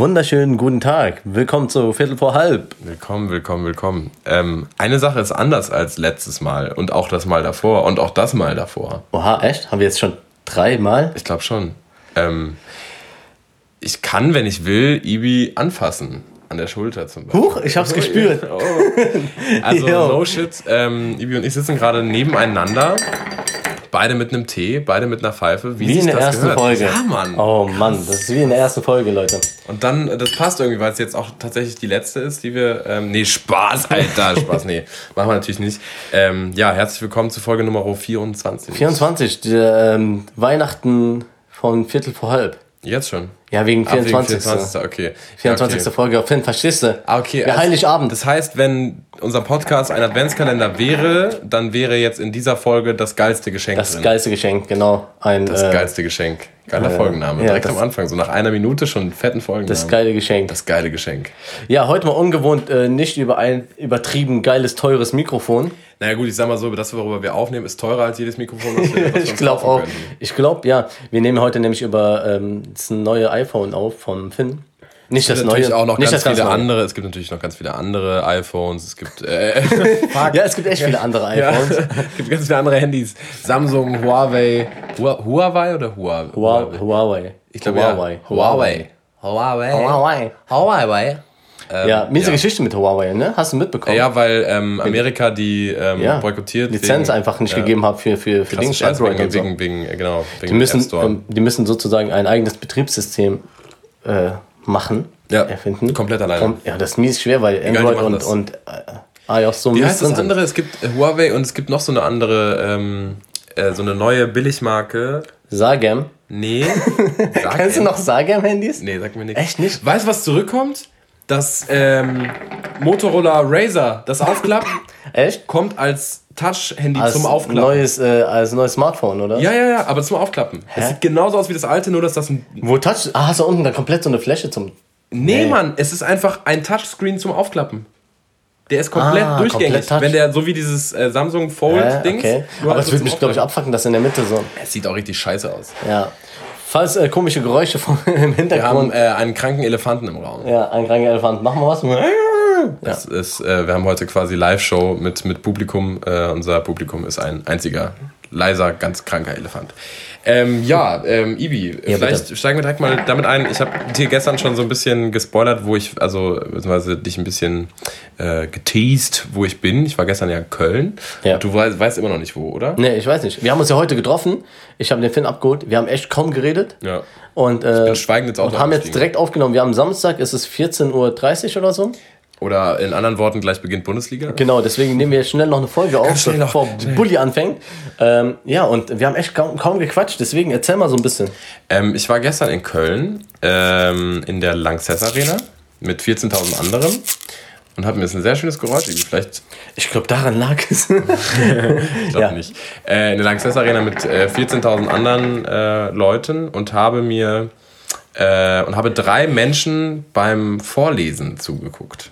wunderschönen guten Tag. Willkommen zu Viertel vor halb. Willkommen, willkommen, willkommen. Ähm, eine Sache ist anders als letztes Mal und auch das Mal davor und auch das Mal davor. Oha, echt? Haben wir jetzt schon dreimal? Ich glaube schon. Ähm, ich kann, wenn ich will, Ibi anfassen. An der Schulter zum Beispiel. Huch, ich hab's gespürt. Oh. Also, no shit. Ähm, Ibi und ich sitzen gerade nebeneinander. Beide mit einem Tee, beide mit einer Pfeife. Wie sich in der das ersten gehört. Folge. Ja, Mann. Oh Mann, das ist wie in der ersten Folge, Leute. Und dann, das passt irgendwie, weil es jetzt auch tatsächlich die letzte ist, die wir. Ähm, nee, Spaß, Alter, Spaß, nee. Machen wir natürlich nicht. Ähm, ja, herzlich willkommen zu Folge Nummer 24. 24, die, ähm, Weihnachten von Viertel vor halb. Jetzt schon. Ja, wegen Ab wegen 24. 24. Okay. 24. Ja, okay. Folge auf Finn, verstehst du? Ah, okay. Ja, also, Heiligabend. Das heißt, wenn unser Podcast ein Adventskalender wäre, dann wäre jetzt in dieser Folge das geilste Geschenk Das drin. geilste Geschenk, genau. Ein, Das äh, geilste Geschenk. Geiler Folgenname. ja, Direkt das- am Anfang, so nach einer Minute schon einen fetten Folgennamen. das geile Geschenk. Das geile Geschenk. Ja, heute mal ungewohnt, äh, nicht über ein übertrieben geiles, teures Mikrofon. Naja gut, ich sag mal so, das, worüber wir aufnehmen, ist teurer als jedes Mikrofon, was wir, was Ich glaube auch. könnten. Ich glaube, ja. Wir nehmen heute nämlich über ähm, das neue iPhone auf vom Finn. Nicht das Es gibt neue. natürlich auch noch nicht ganz das viele neue. andere. Es gibt natürlich noch ganz viele andere iPhones. Es gibt, äh, Ja, es gibt echt viele andere ja, iPhones. es gibt ganz viele andere Handys. Samsung, Huawei, Hua- Huawei oder Huawei? Hua- Huawei. Ich glaube Huawei. ja. Huawei. Huawei. Huawei. Huawei. ja, miese ja. Geschichte mit Huawei, ne? Hast du mitbekommen? Ja, weil ähm, Amerika die ähm, Ja. boykottiert. Lizenz wegen- einfach nicht ja, gegeben hat für, für, für Dings, Android wegen, und so. wegen, wegen, äh, genau, wegen Die müssen, ähm, die müssen sozusagen ein eigenes Betriebssystem äh, machen, Ja, erfinden. komplett alleine. Kom- Ja, das ist mies schwer, weil die Android und, das. und äh, iOS so Wie heißt das sind. andere? Es gibt äh, Huawei und es gibt noch so eine andere, ähm, äh, so eine neue Billigmarke. Sagam. Nee. Sag Kennst du noch Sagam-Handys? Nee, sag mir nichts. Echt nicht? Weißt du, was zurückkommt? Das ähm, Motorola Razer, das Aufklappen, Echt? kommt als Touch-Handy zum Aufklappen. neues, äh, als neues Smartphone, oder? Ja, ja, ja, aber zum Aufklappen. Es sieht genauso aus wie das alte, nur dass das ein. Wo Touch? Ah, hast du unten dann komplett so eine Fläche zum. Nee, Nee. Mann, es ist einfach ein Touchscreen zum Aufklappen. Der ist komplett Ah, durchgängig. komplett wenn der so wie dieses äh, Samsung Äh, Fold-Dings. okay. Aber es so würde mich, glaube ich, abfacken, dass in der Mitte so. Es sieht auch richtig scheiße aus. Ja. Falls äh, komische Geräusche von, im Wir haben Hintergrund. äh, einen kranken Elefanten im Raum. ja, ein kranker Elefant. Machen wir was? Das ist, äh, wir haben heute quasi Live-Show mit, mit Publikum. Äh, unser Publikum ist ein einziger, leiser, ganz kranker Elefant. Ähm, ja, ähm, Ibi, vielleicht bitte. steigen wir direkt mal damit ein. Ich habe dir gestern schon so ein bisschen gespoilert, wo ich, also beziehungsweise dich ein bisschen äh, geteased, wo ich bin. Ich war gestern ja in Köln. Ja. Du weißt, weißt immer noch nicht wo, oder? Nee, ich weiß nicht. Wir haben uns ja heute getroffen. Ich habe den Finn abgeholt. Wir haben echt kaum geredet. Ja. Und, äh, bin schweigend ins Auto und haben jetzt direkt aufgenommen. Wir haben Samstag, es ist 14.30 Uhr oder so. Oder in anderen Worten, gleich beginnt Bundesliga. Genau, deswegen nehmen wir jetzt schnell noch eine Folge auf, schnell noch. bevor Bulli anfängt. Ähm, ja, und wir haben echt kaum, kaum gequatscht, deswegen erzähl mal so ein bisschen. Ähm, ich war gestern in Köln ähm, in der Lanxess Arena mit 14.000 anderen und habe mir jetzt ein sehr schönes Geräusch, Ibi, vielleicht Ich glaube, daran lag es. Ich glaube Ja. nicht. Äh, in der Lanxess Arena mit äh, 14.000 anderen äh, Leuten und habe mir äh, und habe drei Menschen beim Vorlesen zugeguckt.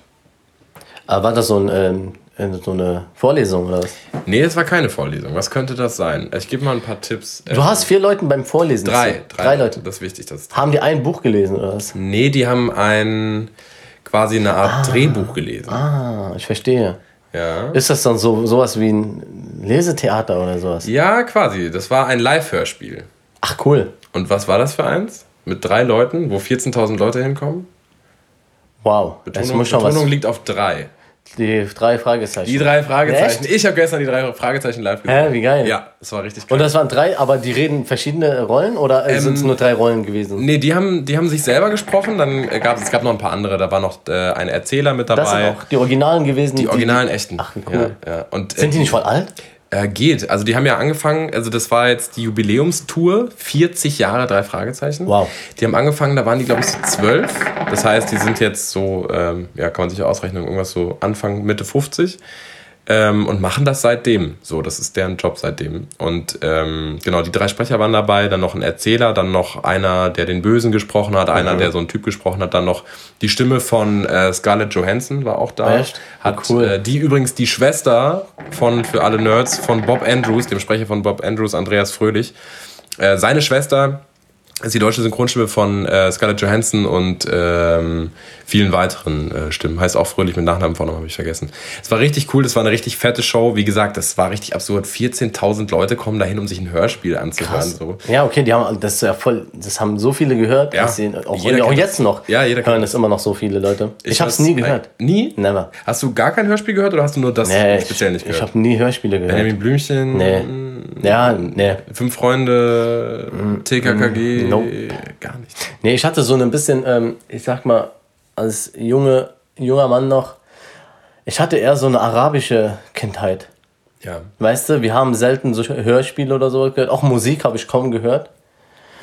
Aber war das so, ein, ähm, äh, so eine Vorlesung oder was? Nee, es war keine Vorlesung. Was könnte das sein? Ich gebe mal ein paar Tipps. Du hast vier Leuten beim Vorlesen. drei, drei, drei Leute. Das ist wichtig. Das Haben die ein Buch gelesen oder was? nee, die haben ein quasi eine Art Drehbuch gelesen. Ah, ich verstehe. Ja. Ist das dann so sowas wie ein Lesetheater oder sowas? ja, quasi. Das war ein Live-Hörspiel. Ach cool. Und was war das für eins? Mit drei Leuten, wo 14.000 Leute hinkommen? Wow. Betonung, muss schon was. Betonung liegt auf drei. Die drei Fragezeichen. Die drei Fragezeichen. Ich habe gestern die drei Fragezeichen live gesehen. Hä, wie geil. Ja, es war richtig Und geil. das waren drei, aber die reden verschiedene Rollen oder Ähm, sind es nur drei Rollen gewesen? Nee, die haben, die haben sich selber gesprochen. Dann gab es, gab noch ein paar andere. Da war noch äh, ein Erzähler mit Das dabei. sind auch die Originalen gewesen. die originalen echten. Ach, wie cool. Ja, ja. Und, äh, Sind die nicht voll alt? Äh, geht. Also die haben ja angefangen, also das war jetzt die Jubiläumstour, 40 Jahre, drei Fragezeichen. Wow. Die haben angefangen, da waren die, glaube ich, so zwölf. Das heißt, die sind jetzt so, ähm, ja, kann man sich ja ausrechnen, irgendwas so Anfang, Mitte 50. Ähm, und machen das seitdem. So, das ist deren Job seitdem. Und ähm, genau, die drei Sprecher waren dabei, dann noch ein Erzähler, dann noch einer, der den Bösen gesprochen hat, einer, Mhm. der so einen Typ gesprochen hat, dann noch die Stimme von äh, Scarlett Johansson war auch da. Echt? Hat Cool. äh, die übrigens die Schwester von, für alle Nerds, von Bob Andrews, dem Sprecher von Bob Andrews, Andreas Fröhlich. Äh, seine Schwester ist die deutsche Synchronstimme von äh, Scarlett Johansson und ähm, vielen weiteren äh, Stimmen. Heißt auch Fröhlich mit Nachnamen Vornamen, habe ich vergessen. Es war richtig cool, das war eine richtig fette Show. Wie gesagt, das war richtig absurd. 14.000 Leute kommen dahin, um sich ein Hörspiel anzuhören. So. Ja, okay, die haben das ja voll, das haben so viele gehört. Ja. sie, auch, auch jetzt das. noch Ja, jeder hören das immer noch so viele Leute. Ich, habe es nie gehört. Nie? Never. Hast du gar kein Hörspiel gehört oder hast du nur das Nee, speziell nicht ich, ich gehört? habe nie Hörspiele gehört. Benjamin Blümchen, Nee. Ja, nee. Fünf Freunde, TKKG, Mm, nope. gar nicht. Nee, ich hatte so ein bisschen, ähm, ich sag mal, als junge, junger Mann noch, ich hatte eher so eine arabische Kindheit. Ja, Weißt du, wir haben selten so Hörspiele oder so gehört. Auch Musik habe ich kaum gehört.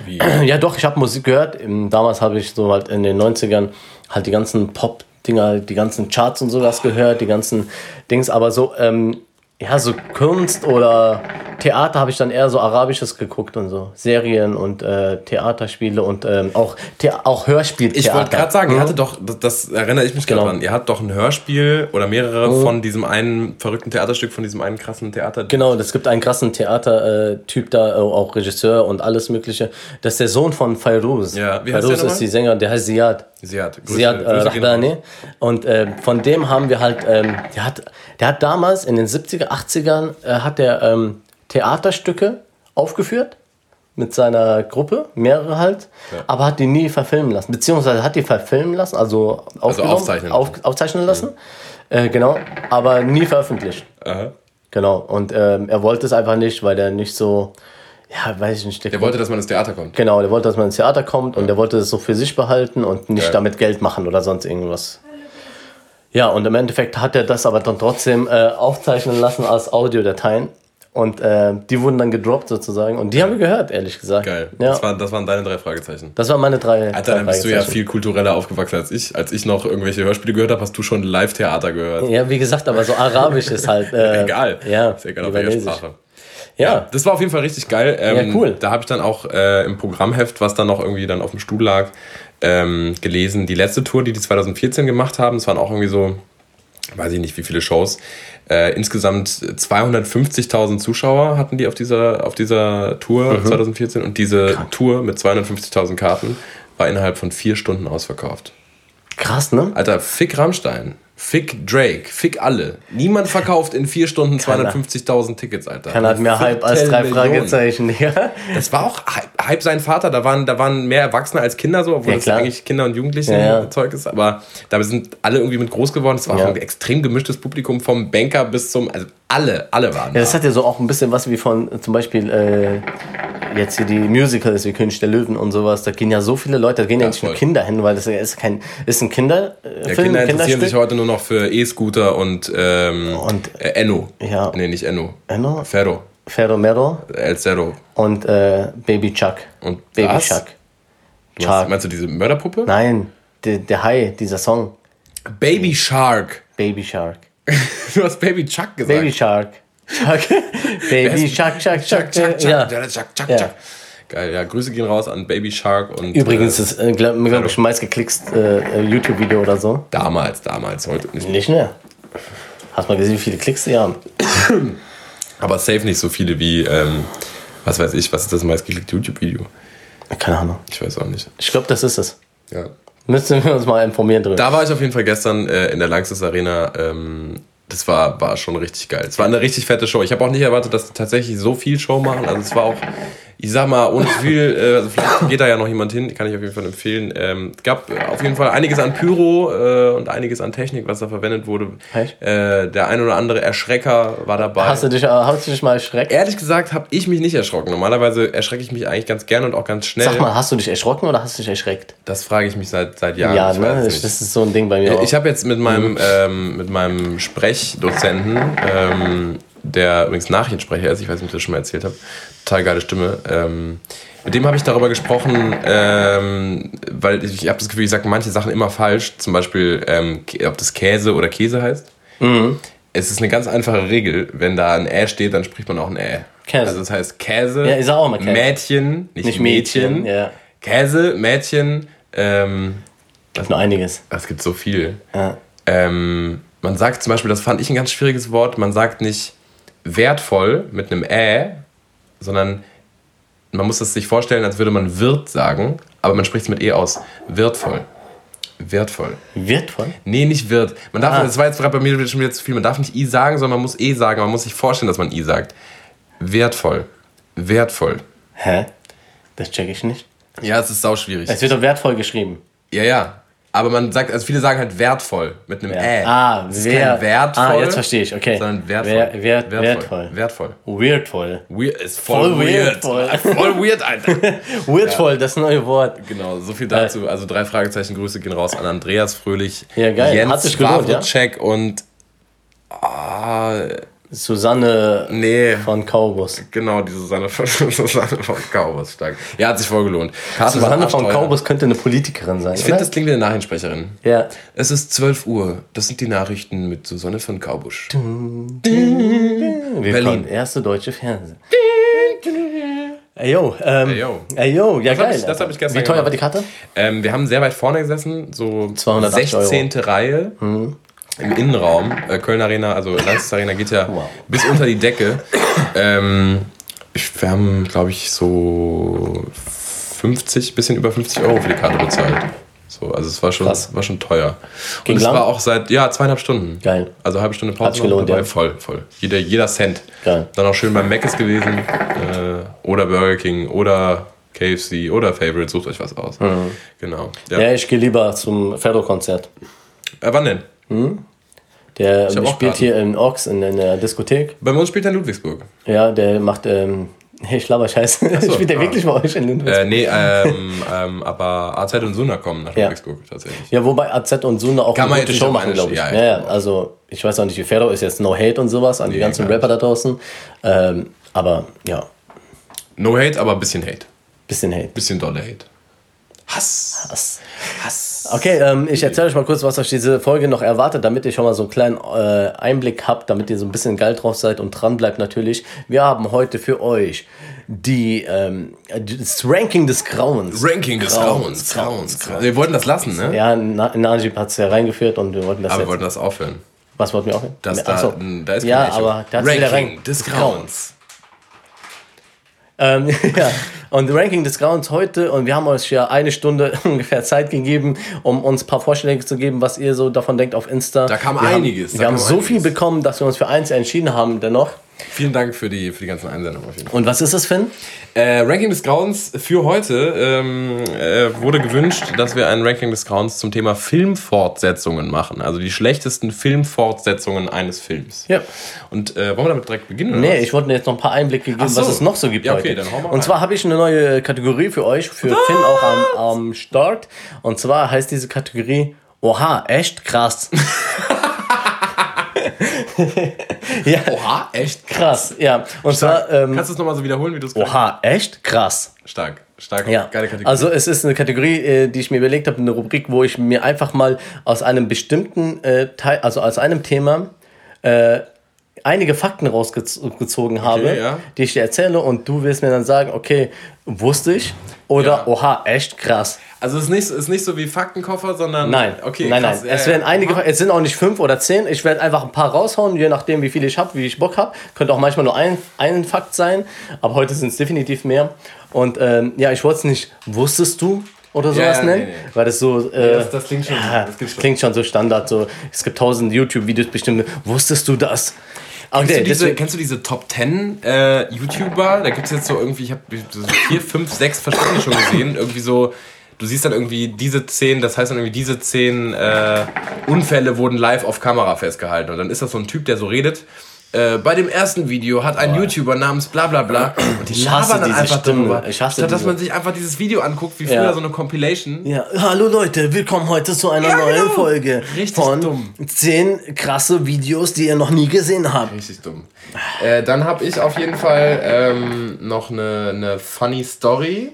wie? Ja, doch, ich habe Musik gehört. Ähm, Damals habe ich so halt in den 90ern halt die ganzen Pop-Dinger, die ganzen Charts und sowas gehört, die ganzen Dings, aber so, ähm, ja, so Kunst oder Theater habe ich dann eher so Arabisches geguckt und so. Serien und äh, Theaterspiele und ähm, auch, Thea auch Hörspieltheater. Ich wollte gerade sagen, ihr Mhm. hattet doch, das, das erinnere ich mich gerade Genau. dran, ihr hattet doch ein Hörspiel oder mehrere von diesem einen verrückten Theaterstück, von diesem einen krassen Theater. Genau, es gibt einen krassen Theatertyp da, äh, auch Regisseur und alles Mögliche. Das ist der Sohn von Fairuz. Ja, wie heißt der Fairuz ist die Sänger, der heißt Ziad. Sie hat, Grüße, Ziad äh, raus. Und äh, von dem haben wir halt, ähm, der, hat, der hat damals in den 70er, 80ern, äh, hat der ähm, Theaterstücke aufgeführt mit seiner Gruppe, mehrere halt, aber hat die nie verfilmen lassen. Beziehungsweise hat die verfilmen lassen, also, aufgenommen, aufzeichnen auf, aufzeichnen lassen. Äh, genau, aber nie veröffentlicht. Aha. Genau, und ähm, er wollte es einfach nicht, weil er nicht so, ja, weiß ich nicht. Der wollte, dass man ins Theater kommt. genau, der wollte, dass man ins Theater kommt und der wollte es so für sich behalten und nicht Ja. damit Geld machen oder sonst irgendwas. Ja, und im Endeffekt hat er das aber dann trotzdem äh, aufzeichnen lassen als Audiodateien und äh, die wurden dann gedroppt sozusagen und die haben wir gehört, ehrlich gesagt. Geil. Ja, Das, waren, das waren deine drei Fragezeichen. das waren meine drei. Alter, dann bist du ja viel kultureller aufgewachsen als ich. Als ich noch irgendwelche Hörspiele gehört habe, hast du schon Live-Theater gehört. Ja, wie gesagt, aber so arabisch ist halt. Äh, Egal. Ja, Ist egal, auf welcher. Sprache. Ja, Das war auf jeden Fall richtig geil. Ähm, Ja, cool. Da habe ich dann auch äh, im Programmheft, was dann noch irgendwie dann auf dem Stuhl lag, ähm, gelesen. Die letzte Tour, die die 2014 gemacht haben, es waren auch irgendwie so, weiß ich nicht, wie viele Shows. Äh, insgesamt 250.000 Zuschauer hatten die auf dieser, auf dieser Tour Mhm. 2014 und diese Tour mit 250.000 Karten war innerhalb von vier Stunden ausverkauft. krass, ne? Alter, fick Rammstein, fick Drake, fick alle. Niemand verkauft in vier Stunden 250.000 Tickets, Alter. Keiner hat mehr Hype als drei. Fragezeichen, ja. Das war auch Hype, Hype sein Vater. Da waren, da waren mehr Erwachsene als Kinder so, obwohl Ja, das eigentlich Kinder und Jugendliche Ja, ja. Zeug ist. Aber da sind alle irgendwie mit groß geworden. Es war Ja. auch ein extrem gemischtes Publikum vom Banker bis zum. Also alle, alle waren Ja, das da. hat ja so auch ein bisschen was wie von zum Beispiel äh, jetzt hier die Musicals wie König der Löwen und sowas. Da gehen ja so viele Leute, da gehen ja, Ja, nicht nur voll. Kinder hin, weil das ist kein ist ein Kinder äh, Ja, Kinder interessieren sich heute nur noch für E-Scooter und, ähm, Und- äh, Enno. Ja. Nee, nicht Enno. Enno? Ferro. Ferro Mero El Cerro. und äh, Baby Chuck. Und Baby was? Chuck. Hast, Chuck. meinst du diese Mörderpuppe? Nein, der, der Hai, dieser Song. Baby Shark. Baby Shark. Du hast Baby Chuck gesagt. Baby Shark. Chuck. Baby Shark, Chuck, Chuck, Chuck, Chuck, Chuck. Ja. Chuck, Chuck, Ja. Chuck. Geil, ja, Grüße gehen raus an Baby Shark und. Übrigens äh, ist äh, glaube glaub ich meistgeklickst äh, YouTube-Video oder so. damals, damals, heute nicht. Nicht mehr. Hast mal gesehen, wie viele Klicks die haben? Aber safe nicht so viele wie, ähm, was weiß ich, was ist das meistgeklickte YouTube-Video? Keine Ahnung. Ich weiß auch nicht. Ich glaube, das ist es. Ja. Müssen wir uns mal informieren drüber. Da war ich auf jeden Fall gestern äh, in der Langsys Arena. Ähm, das war, war schon richtig geil. Es war eine richtig fette Show. Ich habe auch nicht erwartet, dass die tatsächlich so viel Show machen. Also es war auch, ich sag mal, ohne viel, äh, also vielleicht geht da ja noch jemand hin, kann ich auf jeden Fall empfehlen. Ähm, es gab auf jeden Fall einiges an Pyro äh, und einiges an Technik, was da verwendet wurde. Äh, der ein oder andere Erschrecker war dabei. Hast du dich, äh, hast du dich mal erschreckt? Ehrlich gesagt habe ich mich nicht erschrocken. Normalerweise erschrecke ich mich eigentlich ganz gerne und auch ganz schnell. Sag mal, hast du dich erschrocken oder hast du dich erschreckt? Das frage ich mich seit, seit Jahren. Ja, Ich ne? Das ist so ein Ding bei mir auch. Ich habe jetzt mit meinem, ähm, mit meinem Sprechdozenten, ähm, der übrigens Nachrichtensprecher ist, ich weiß nicht, ob ich das schon mal erzählt habe, total geile Stimme, ähm, mit dem habe ich darüber gesprochen, ähm, weil ich, ich habe das Gefühl, ich sage manche Sachen immer falsch, zum Beispiel, ähm, ob das Käse oder Käse heißt. Mhm. Es ist eine ganz einfache Regel, wenn da ein Ä steht, dann spricht man auch ein Ä. Käse. Also das heißt Käse, Ja, ich sag auch mal Käse. Mädchen, nicht, Nicht Mädchen, Mädchen, ja. Käse, Mädchen, ähm, gibt nur einiges. es gibt so viel. Ja. Ähm, man sagt zum Beispiel, das fand ich ein ganz schwieriges Wort, man sagt nicht wertvoll mit einem Ä, sondern man muss es sich vorstellen, als würde man Wirt sagen, aber man spricht es mit E aus. Wertvoll. Wertvoll. Wertvoll? Nee, nicht wird. Man darf, Ah. das war jetzt gerade bei mir schon wieder zu viel. Man darf nicht I sagen, sondern man muss E sagen. Man muss sich vorstellen, dass man I sagt. Wertvoll. Wertvoll. Hä? Das check ich nicht. Ja, es ist sau schwierig. Es wird doch wertvoll geschrieben. Ja, ja. Aber man sagt, also viele sagen halt wertvoll mit einem Ä. Ah, es ist wer- kein wertvoll. Ah, jetzt verstehe ich, okay. Sondern wertvoll. Wer- wert- wertvoll. Wertvoll. Weirdvoll. Weird ist voll, Voll weird. weirdvoll. Voll weird, Alter. Weirdvoll, das neue Wort. Genau, so viel dazu. Also drei Fragezeichen, Grüße gehen raus an Andreas Fröhlich, Ja, geil. Jens Hat sich gelohnt, ja? Und ah, Susanne nee, von Kaubus. genau, die Susanne von, Susanne von Kaubus, stark. Ja, hat sich voll gelohnt. Karten Susanne von. Kaubus könnte eine Politikerin sein. Ich finde, das klingt wie eine Nachrichtensprecherin. Ja. Es ist 12 Uhr. Das sind die Nachrichten mit Susanne von Kaubusch. Berlin. Erste deutsche Fernsehen. Ey yo, ähm, Ey, yo. ey yo, ja Das hab geil. ich- das hab ich gestern Wie teuer gemacht. war die Karte? Ähm, wir haben sehr weit vorne gesessen, so 280 16. Reihe im Innenraum. Äh, Köln Arena, also Lanxess Arena geht ja Wow. bis unter die Decke. Ähm, ich, wir haben, glaube ich, so 50, bisschen über 50 Euro für die Karte bezahlt. So, also es war schon, Krass. war schon teuer. Ging Und es lang? war auch seit, ja, zweieinhalb Stunden. Geil. Also halbe Stunde Pause gelohnt, dabei. ja. Voll, voll. Jeder, jeder Cent. Geil. Dann auch schön beim Mc's gewesen. Äh, oder Burger King oder KFC oder Favorite. Sucht euch was aus. Genau. Ja. Mhm. Ja, ich gehe lieber zum Ferdo-Konzert. Äh, wann denn? Der hab auch spielt hier in Ox in, in der Diskothek. Bei uns spielt er in Ludwigsburg. Ja, der macht, ähm, hey, ich laber Scheiße. spielt der ah. wirklich bei euch in den Äh, nee, ähm, ähm, aber AZ und Suna kommen nach Ja. Ludwigsburg tatsächlich. Ja, wobei AZ und Sune auch Kann eine gute Show machen, glaube ich. Ja, ja, also ich weiß auch nicht, wie Ferdo ist jetzt No Hate und sowas an die Nee, ganzen gar nicht. Rapper da draußen. Ähm, aber ja, No Hate, aber ein bisschen Hate. bisschen Hate. Bisschen dolle Hate. Hass. Hass. Hass. Okay, ähm, ich erzähle euch mal kurz, was euch diese Folge noch erwartet, damit ihr schon mal so einen kleinen äh, Einblick habt, damit ihr so ein bisschen geil drauf seid und dran bleibt natürlich. Wir haben heute für euch die ähm, das Ranking des Grauens. Ranking des Grauens. Grauens. Grauens. Wir wollten das lassen, ne? Ja, Na- Najib hat es ja reingeführt und wir wollten das Aber wir jetzt. wollten das aufhören. Was wollten wir auch hin? Das Ach da, da ist Ja, aber da hat's wieder Ranking rein. des Grauens. Ähm, ja, und Ranking des Grauens heute und wir haben euch ja eine Stunde ungefähr Zeit gegeben, um uns ein paar Vorschläge zu geben, was ihr so davon denkt auf Insta. Da kam wir einiges, Haben, wir haben kam so viel bekommen, dass wir uns für eins entschieden haben dennoch. Vielen Dank für die, für die ganzen Einsendungen auf jeden Fall. Und was ist es, Finn? Äh, Ranking des Grauens für heute ähm, äh, wurde gewünscht, dass wir ein Ranking des Grauens zum Thema Filmfortsetzungen machen. Also die schlechtesten Filmfortsetzungen eines Films. Ja. Und äh, wollen wir damit direkt beginnen? Nee, was? ich wollte jetzt noch ein paar Einblicke geben, so. was es noch so gibt Ja, okay, heute. dann hau mal und rein. zwar habe ich eine neue Kategorie für euch, für Finn auch am, am Start. Und zwar heißt diese Kategorie Oha, echt krass. ja, Oha, echt? krass, ja. Und zwar, ähm, Kannst du es nochmal so wiederholen, wie du es gesagt oha, echt krass. Stark, stark, Ja, geile Kategorie. also es ist eine Kategorie, äh, die ich mir überlegt habe, eine Rubrik, wo ich mir einfach mal aus einem bestimmten äh, Teil, also aus einem Thema, äh, einige Fakten rausgezogen habe, ja. die ich dir erzähle und du wirst mir dann sagen, okay, wusste ich oder Ja. oha, echt krass. also es ist nicht, ist nicht so wie Faktenkoffer, sondern... Nein, okay, nein, krass, nein. ja, es ja. werden einige, Oha. es sind auch nicht fünf oder zehn. Ich werde einfach ein paar raushauen, je nachdem, wie viel ich habe, wie ich Bock habe. Könnte auch manchmal nur ein, ein Fakt sein, aber heute sind es definitiv mehr. Und ähm, ja, ich wollte es nicht, wusstest du? Oder Ja, sowas ja, nennen, nee, nee. weil das so, äh, das- das klingt schon- ja, das klingt schon. klingt schon so Standard. So, es gibt tausend YouTube-Videos bestimmt. Wusstest du das? Kennst, Okay, du diese, kennst du diese Top 10 äh, YouTuber? Da gibt es jetzt so irgendwie, ich habe so vier, fünf, sechs verschiedene schon gesehen. Irgendwie so, du siehst dann irgendwie diese zehn, das heißt dann irgendwie diese zehn äh, Unfälle wurden live auf Kamera festgehalten. Und dann ist das so ein Typ, der so redet. Äh, bei dem ersten Video hat ein YouTuber namens bla bla bla und die Ich labern dann einfach Stimme. darüber. Ich hasse Statt dass man sich einfach dieses Video anguckt, wie früher Ja. so eine Compilation. Ja, hallo Leute, willkommen heute zu einer Ja, neuen genau. Folge Richtig von dumm. 10 krasse Videos, die ihr noch nie gesehen habt. Richtig dumm. Äh, dann habe ich auf jeden Fall ähm, noch eine, eine funny Story.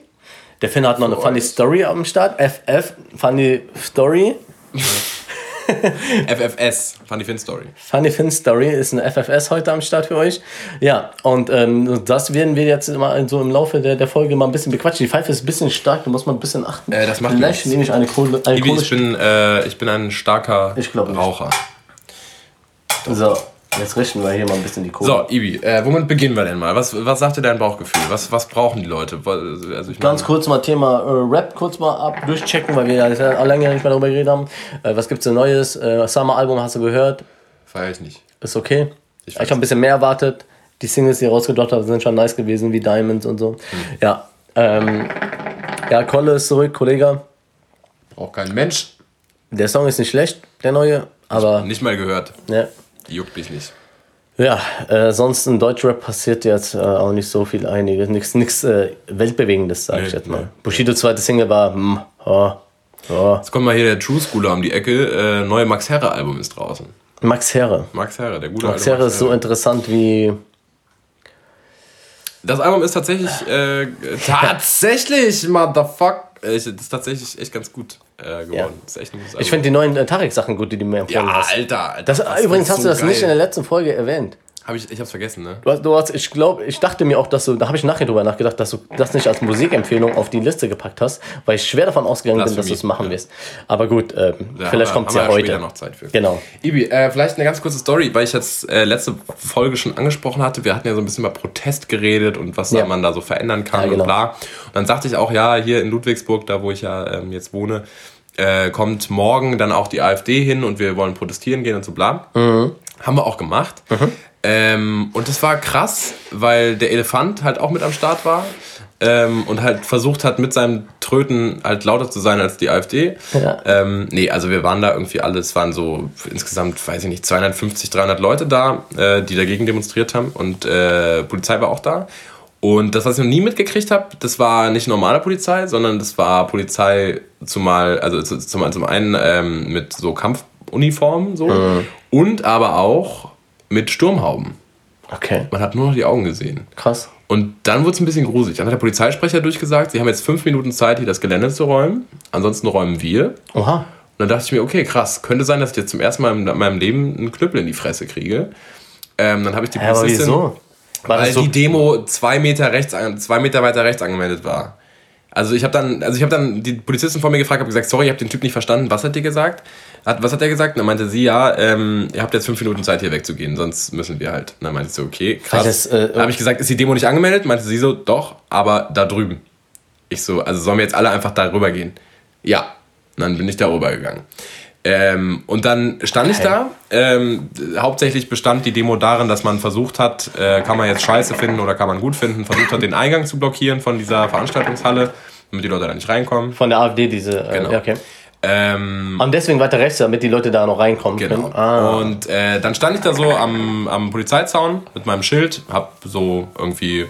Der Finn hat noch eine Funny Story am Start. FF, Funny Story. FFS, Funny Fin Story. Funny Finn Story ist eine FFS heute am Start für euch. Ja, und ähm, das werden wir jetzt mal so im Laufe der, der Folge mal ein bisschen bequatschen. Die Pfeife ist ein bisschen stark, da muss man ein bisschen achten. Äh, das macht Vielleicht nehme ich eine Kohle. Eine Kohle ich bin, äh, ich bin ein starker Ich glaub nicht. Raucher. so, Jetzt richten wir hier mal ein bisschen die Kohle. So, Ibi, äh, womit beginnen wir denn mal? Was, was sagt dir dein Bauchgefühl? Was, was brauchen die Leute? Also ich Ganz kurz mal Thema äh, Rap kurz mal ab durchchecken, weil wir ja lange nicht mehr darüber geredet haben. Äh, was gibt's denn Neues? Äh, Summer-Album hast du gehört? Feier ich nicht. Ist okay. Ich, ich habe ein bisschen mehr erwartet. Die Singles, die rausgebracht haben, sind schon nice gewesen, wie Diamonds und so. Hm. Ja. Ähm, ja, Kolle ist zurück, Kollege. Braucht kein Mensch. Der Song ist nicht schlecht, der neue, aber. Nicht mal gehört. Ja. Juckt mich nicht. Ja, äh, sonst in Deutschrap passiert jetzt äh, auch nicht so viel einiges. Nichts äh, Weltbewegendes, sag nee, ich jetzt mal. Nee. Bushido zweite Single war, hm, oh, oh. Jetzt kommt mal hier der True Schooler um die Ecke. Äh, neue Max Herre Album ist draußen. Max Herre. Max Herre, der gute Max Herre Max ist so interessant wie. Das Album ist tatsächlich. Äh, tatsächlich, motherfuck. Das ist tatsächlich echt ganz gut äh. Ja. Das ist echt ein gutes Album. Ich finde die neuen äh, Tarek-Sachen gut, die du mir empfohlen ja, hast. Alter, Alter. Das, das übrigens hast so du das geil. nicht in der letzten Folge erwähnt. Hab ich, ich hab's vergessen, ne? Du hast, du hast, ich glaube, ich dachte mir auch, dass du, da habe ich nachher drüber nachgedacht, dass du das nicht als Musikempfehlung auf die Liste gepackt hast, weil ich schwer davon ausgegangen das bin, dass du es machen ja. wirst. Aber gut, ähm, ja, vielleicht kommt es ja, ja heute. noch Zeit für. Genau. Ibi, äh, vielleicht eine ganz kurze Story, weil ich jetzt äh, letzte Folge schon angesprochen hatte. Wir hatten ja so ein bisschen über Protest geredet und was ja. man da so verändern kann genau. und bla. Und dann sagte ich auch, ja, hier in Ludwigsburg, da wo ich ja ähm, jetzt wohne, äh, kommt morgen dann auch die AfD hin und wir wollen protestieren gehen und so bla. Mhm. Haben wir auch gemacht. Mhm. Ähm, und das war krass, weil der Elefant halt auch mit am Start war ähm, und halt versucht hat, mit seinem Tröten halt lauter zu sein als die AfD. Ja. Ähm, nee, also wir waren da irgendwie alle, es waren so insgesamt, weiß ich nicht, 250, 300 Leute da, äh, die dagegen demonstriert haben und äh, Polizei war auch da. Und das, was ich noch nie mitgekriegt habe, das war nicht normale Polizei, sondern das war Polizei zumal, also zum, zum einen ähm, mit so Kampfuniformen so mhm. und aber auch mit Sturmhauben. Okay. Man hat nur noch die Augen gesehen. Krass. Und dann wurde es ein bisschen gruselig. Dann hat der Polizeisprecher durchgesagt, sie haben jetzt fünf Minuten Zeit, hier das Gelände zu räumen. Ansonsten räumen wir. Oha. Und dann dachte ich mir, okay, krass, könnte sein, dass ich jetzt zum ersten Mal in meinem Leben einen Knüppel in die Fresse kriege. Ähm, dann habe ich die Polizistin, ja, aber wieso? War weil so die Demo zwei Meter, rechts, zwei Meter weiter rechts angemeldet war. Also ich habe dann, also ich habe dann die Polizistin vor mir gefragt, habe gesagt, sorry, ich habe den Typ nicht verstanden. Was hat die gesagt? Hat, was hat er gesagt? Und dann meinte sie, ja, ähm, ihr habt jetzt fünf Minuten Zeit hier wegzugehen, sonst müssen wir halt. Und dann meinte ich so, okay, krass. äh, dann habe ich gesagt, ist die Demo nicht angemeldet? Meinte sie so, doch, aber da drüben. Ich so, also sollen wir jetzt alle einfach da rüber gehen? Ja. Und dann bin ich da rüber gegangen. Ähm, und dann stand okay. ich da. Ähm, hauptsächlich bestand die Demo darin, dass man versucht hat, äh, kann man jetzt scheiße finden oder kann man gut finden, versucht hat, den Eingang zu blockieren von dieser Veranstaltungshalle, damit die Leute da nicht reinkommen. Von der AfD, diese. Äh, genau. okay. Ähm, und deswegen weiter rechts, damit die Leute da noch reinkommen genau. können. Ah. Und äh, dann stand ich da so am, am Polizeizaun mit meinem Schild, hab so irgendwie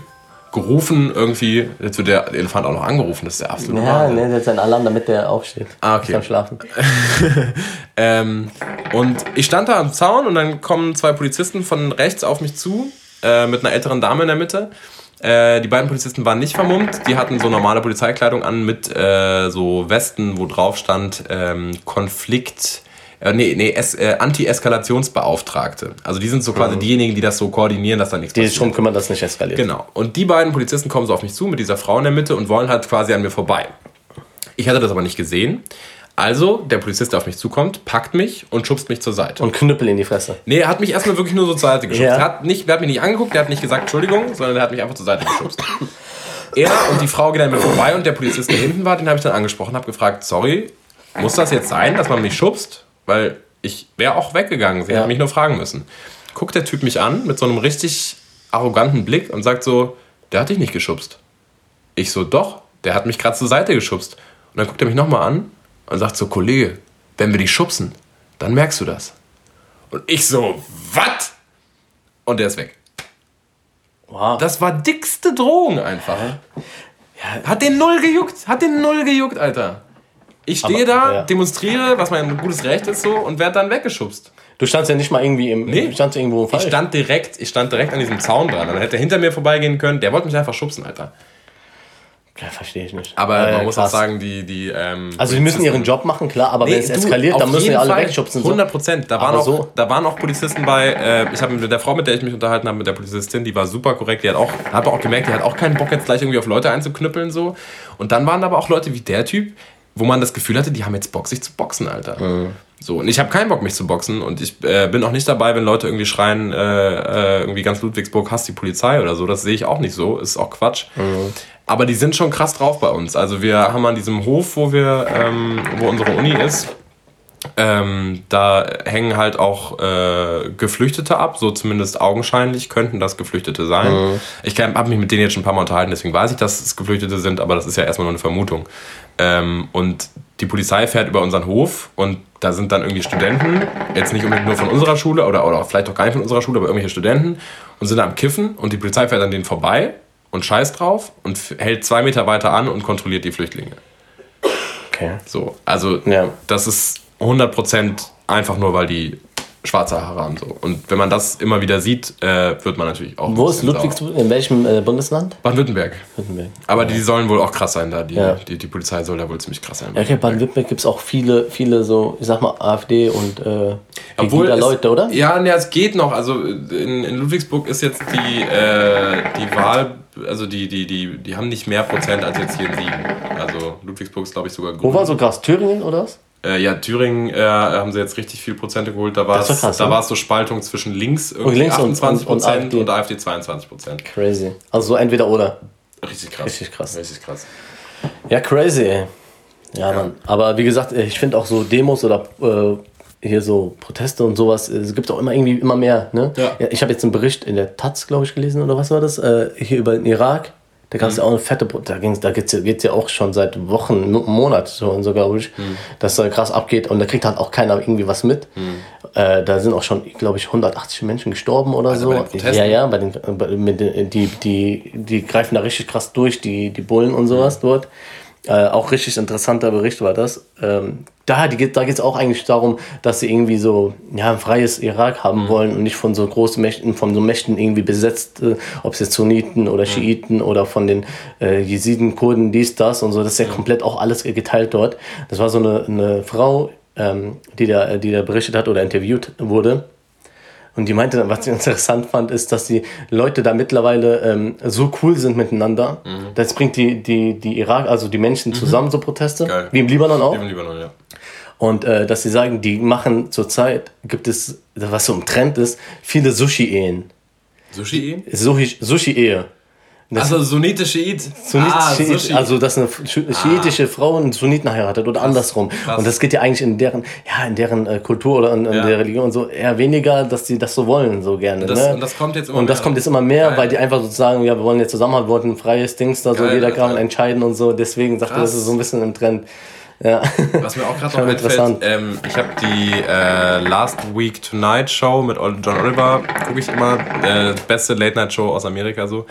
gerufen irgendwie. Jetzt wird der Elefant auch noch angerufen, das ist der absolute Ja, ne, der hat seinen Alarm, damit der aufsteht. Ah, okay. Beim Schlafen. ähm, und ich stand da am Zaun und dann kommen zwei Polizisten von rechts auf mich zu, äh, mit einer älteren Dame in der Mitte. Äh, die beiden Polizisten waren nicht vermummt, die hatten so normale Polizeikleidung an mit äh, so Westen, wo drauf stand ähm, Konflikt äh, nee, nee, äh, Anti-Eskalationsbeauftragte. Also die sind so quasi mhm. diejenigen, die das so koordinieren, dass da nichts die passiert. Die sich kümmern, dass nicht eskaliert. Genau. Und die beiden Polizisten kommen so auf mich zu mit dieser Frau in der Mitte und wollen halt quasi an mir vorbei. Ich hatte das aber nicht gesehen. Also, der Polizist, der auf mich zukommt, packt mich und schubst mich zur Seite. Und Knüppel in die Fresse. Nee, er hat mich erstmal wirklich nur so zur Seite geschubst. Ja. Er, hat nicht, er hat mich nicht angeguckt, der hat nicht gesagt Entschuldigung, sondern er hat mich einfach zur Seite geschubst. er und die Frau gehen dann mir vorbei und der Polizist, der hinten war, den habe ich dann angesprochen, habe gefragt, sorry, muss das jetzt sein, dass man mich schubst? Weil ich wäre auch weggegangen. Sie ja. hätten mich nur fragen müssen. Guckt der Typ mich an mit so einem richtig arroganten Blick und sagt so, der hat dich nicht geschubst. Ich so, doch, der hat mich gerade zur Seite geschubst. Und dann guckt er mich nochmal an und sagt so, Kollege, wenn wir dich schubsen, dann merkst du das. Und ich so, was? Und der ist weg. Wow. Das war dickste Drohung einfach. Ja. Hat den null gejuckt, hat den null gejuckt, Alter. Ich stehe da, ja. demonstriere, was mein gutes Recht ist so und werde dann weggeschubst. Du standst ja nicht mal irgendwie im. Nee, standst irgendwo falsch. Ich stand direkt, ich stand direkt an diesem Zaun dran. Dann hätte er hinter mir vorbeigehen können. Der wollte mich einfach schubsen, Alter. Ja, verstehe ich nicht. Aber äh, man muss krass. auch sagen, die. die ähm, also, die müssen ihren Job machen, klar, aber nee, wenn es eskaliert, dann müssen ja alle Fall wegschubsen. 100 Prozent. Da, waren auch, so. da waren auch Polizisten bei. Äh, ich habe mit der Frau, mit der ich mich unterhalten habe, mit der Polizistin, die war super korrekt. Die hat auch, habe auch gemerkt, die hat auch keinen Bock, jetzt gleich irgendwie auf Leute einzuknüppeln. so. Und dann waren aber auch Leute wie der Typ, wo man das Gefühl hatte, die haben jetzt Bock, sich zu boxen, Alter. Mhm. So, und ich habe keinen Bock, mich zu boxen. Und ich äh, bin auch nicht dabei, wenn Leute irgendwie schreien, äh, äh, irgendwie ganz Ludwigsburg hasst die Polizei oder so. Das sehe ich auch nicht so. Ist auch Quatsch. Mhm. Aber die sind schon krass drauf bei uns. Also wir haben an diesem Hof, wo wir, ähm, wo unsere Uni ist, ähm, da hängen halt auch äh, Geflüchtete ab, so zumindest augenscheinlich könnten das Geflüchtete sein. Mhm. Ich habe mich mit denen jetzt schon ein paar Mal unterhalten, deswegen weiß ich, dass es Geflüchtete sind, aber das ist ja erstmal nur eine Vermutung. Ähm, und die Polizei fährt über unseren Hof und da sind dann irgendwie Studenten, jetzt nicht unbedingt nur von unserer Schule oder, oder vielleicht auch gar nicht von unserer Schule, aber irgendwelche Studenten und sind da am Kiffen und die Polizei fährt an denen vorbei und scheißt drauf und hält zwei Meter weiter an und kontrolliert die Flüchtlinge. Okay. So, also ja. das ist 100% einfach nur, weil die schwarze Haare haben. So. Und wenn man das immer wieder sieht, äh, wird man natürlich auch. Wo ist Ludwigsburg? In welchem äh, Bundesland? Baden-Württemberg. Aber die sollen wohl auch krass sein da. Die, ja. die, die, Polizei soll da wohl ziemlich krass sein. Ja, okay, Baden-Württemberg gibt es auch viele, viele so, ich sag mal, AfD und äh, Obwohl es, Leute, oder? Ja, ne, es geht noch. Also in, in Ludwigsburg ist jetzt die, äh, die Wahl, also die, die, die, die haben nicht mehr Prozent als jetzt hier in Siegen. Also Ludwigsburg ist, glaube ich, sogar gut. Wo war so krass? Thüringen oder was? Äh, ja, Thüringen äh, haben sie jetzt richtig viel Prozente geholt. Da war es da ne? so Spaltung zwischen links irgendwie links 28 Prozent und, und, AfD 22 Prozent. Crazy. Also so entweder oder. Richtig krass. Richtig krass. Richtig krass. Ja, crazy, ey. Ja, ja. Mann. Aber wie gesagt, ich finde auch so Demos oder äh, hier so Proteste und sowas, es gibt auch immer irgendwie immer mehr. Ne? Ja. ja ich habe jetzt einen Bericht in der Taz, glaube ich, gelesen oder was war das? Äh, hier über den Irak da gab es mhm. ja auch eine fette, da, ging's, da geht's, geht's ja auch schon seit Wochen, Monaten so, so glaube ich, mhm. dass da krass abgeht und da kriegt halt auch keiner irgendwie was mit. Mhm. Äh, da sind auch schon, glaube ich, 180 Menschen gestorben oder also so. ja, ja, bei den, bei, mit den, die, die, die greifen da richtig krass durch, die, die Bullen und sowas mhm. dort. Äh, auch richtig interessanter Bericht war das. Ähm, da da geht es auch eigentlich darum, dass sie irgendwie so ja, ein freies Irak haben mhm. wollen und nicht von so großen Mächten, von so Mächten irgendwie besetzt, äh, ob es jetzt Sunniten oder mhm. Schiiten oder von den äh, Jesiden, Kurden, dies, das und so. Das ist ja mhm. komplett auch alles geteilt dort. Das war so eine, eine Frau, ähm, die, da, die da berichtet hat oder interviewt wurde und die meinte, was ich interessant fand, ist, dass die Leute da mittlerweile ähm, so cool sind miteinander. Mhm. Das bringt die, die, die Irak, also die Menschen mhm. zusammen, mhm. so Proteste. Geil. Wie im Libanon auch. Wie im Libanon, ja. Und äh, dass sie sagen, die machen zurzeit, gibt es, was so im Trend ist, viele Sushi-Ehen. Sushi-Ehen? Sushi-Ehe. Also sunnitische Schiit. Sunnit, ah, Schiit, also dass eine schiitische ah. Frau einen Sunniten heiratet oder krass, andersrum. Krass. Und das geht ja eigentlich in deren, ja, in deren äh, Kultur oder in, in ja. der Religion so eher weniger, dass die das so wollen, so gerne. Das, ne? Und das kommt jetzt immer und mehr. Und das kommt jetzt immer mehr, Geil. weil die einfach sozusagen, ja, wir wollen jetzt zusammen, wir wollten ein freies Dings da, so Geil, jeder kann entscheiden und so. Deswegen sagt er, das ist so ein bisschen im Trend. Ja. Was mir auch gerade noch einfällt, ähm, ich habe die äh, Last Week Tonight Show mit John Oliver, gucke ich immer, äh, beste Late Night Show aus Amerika so.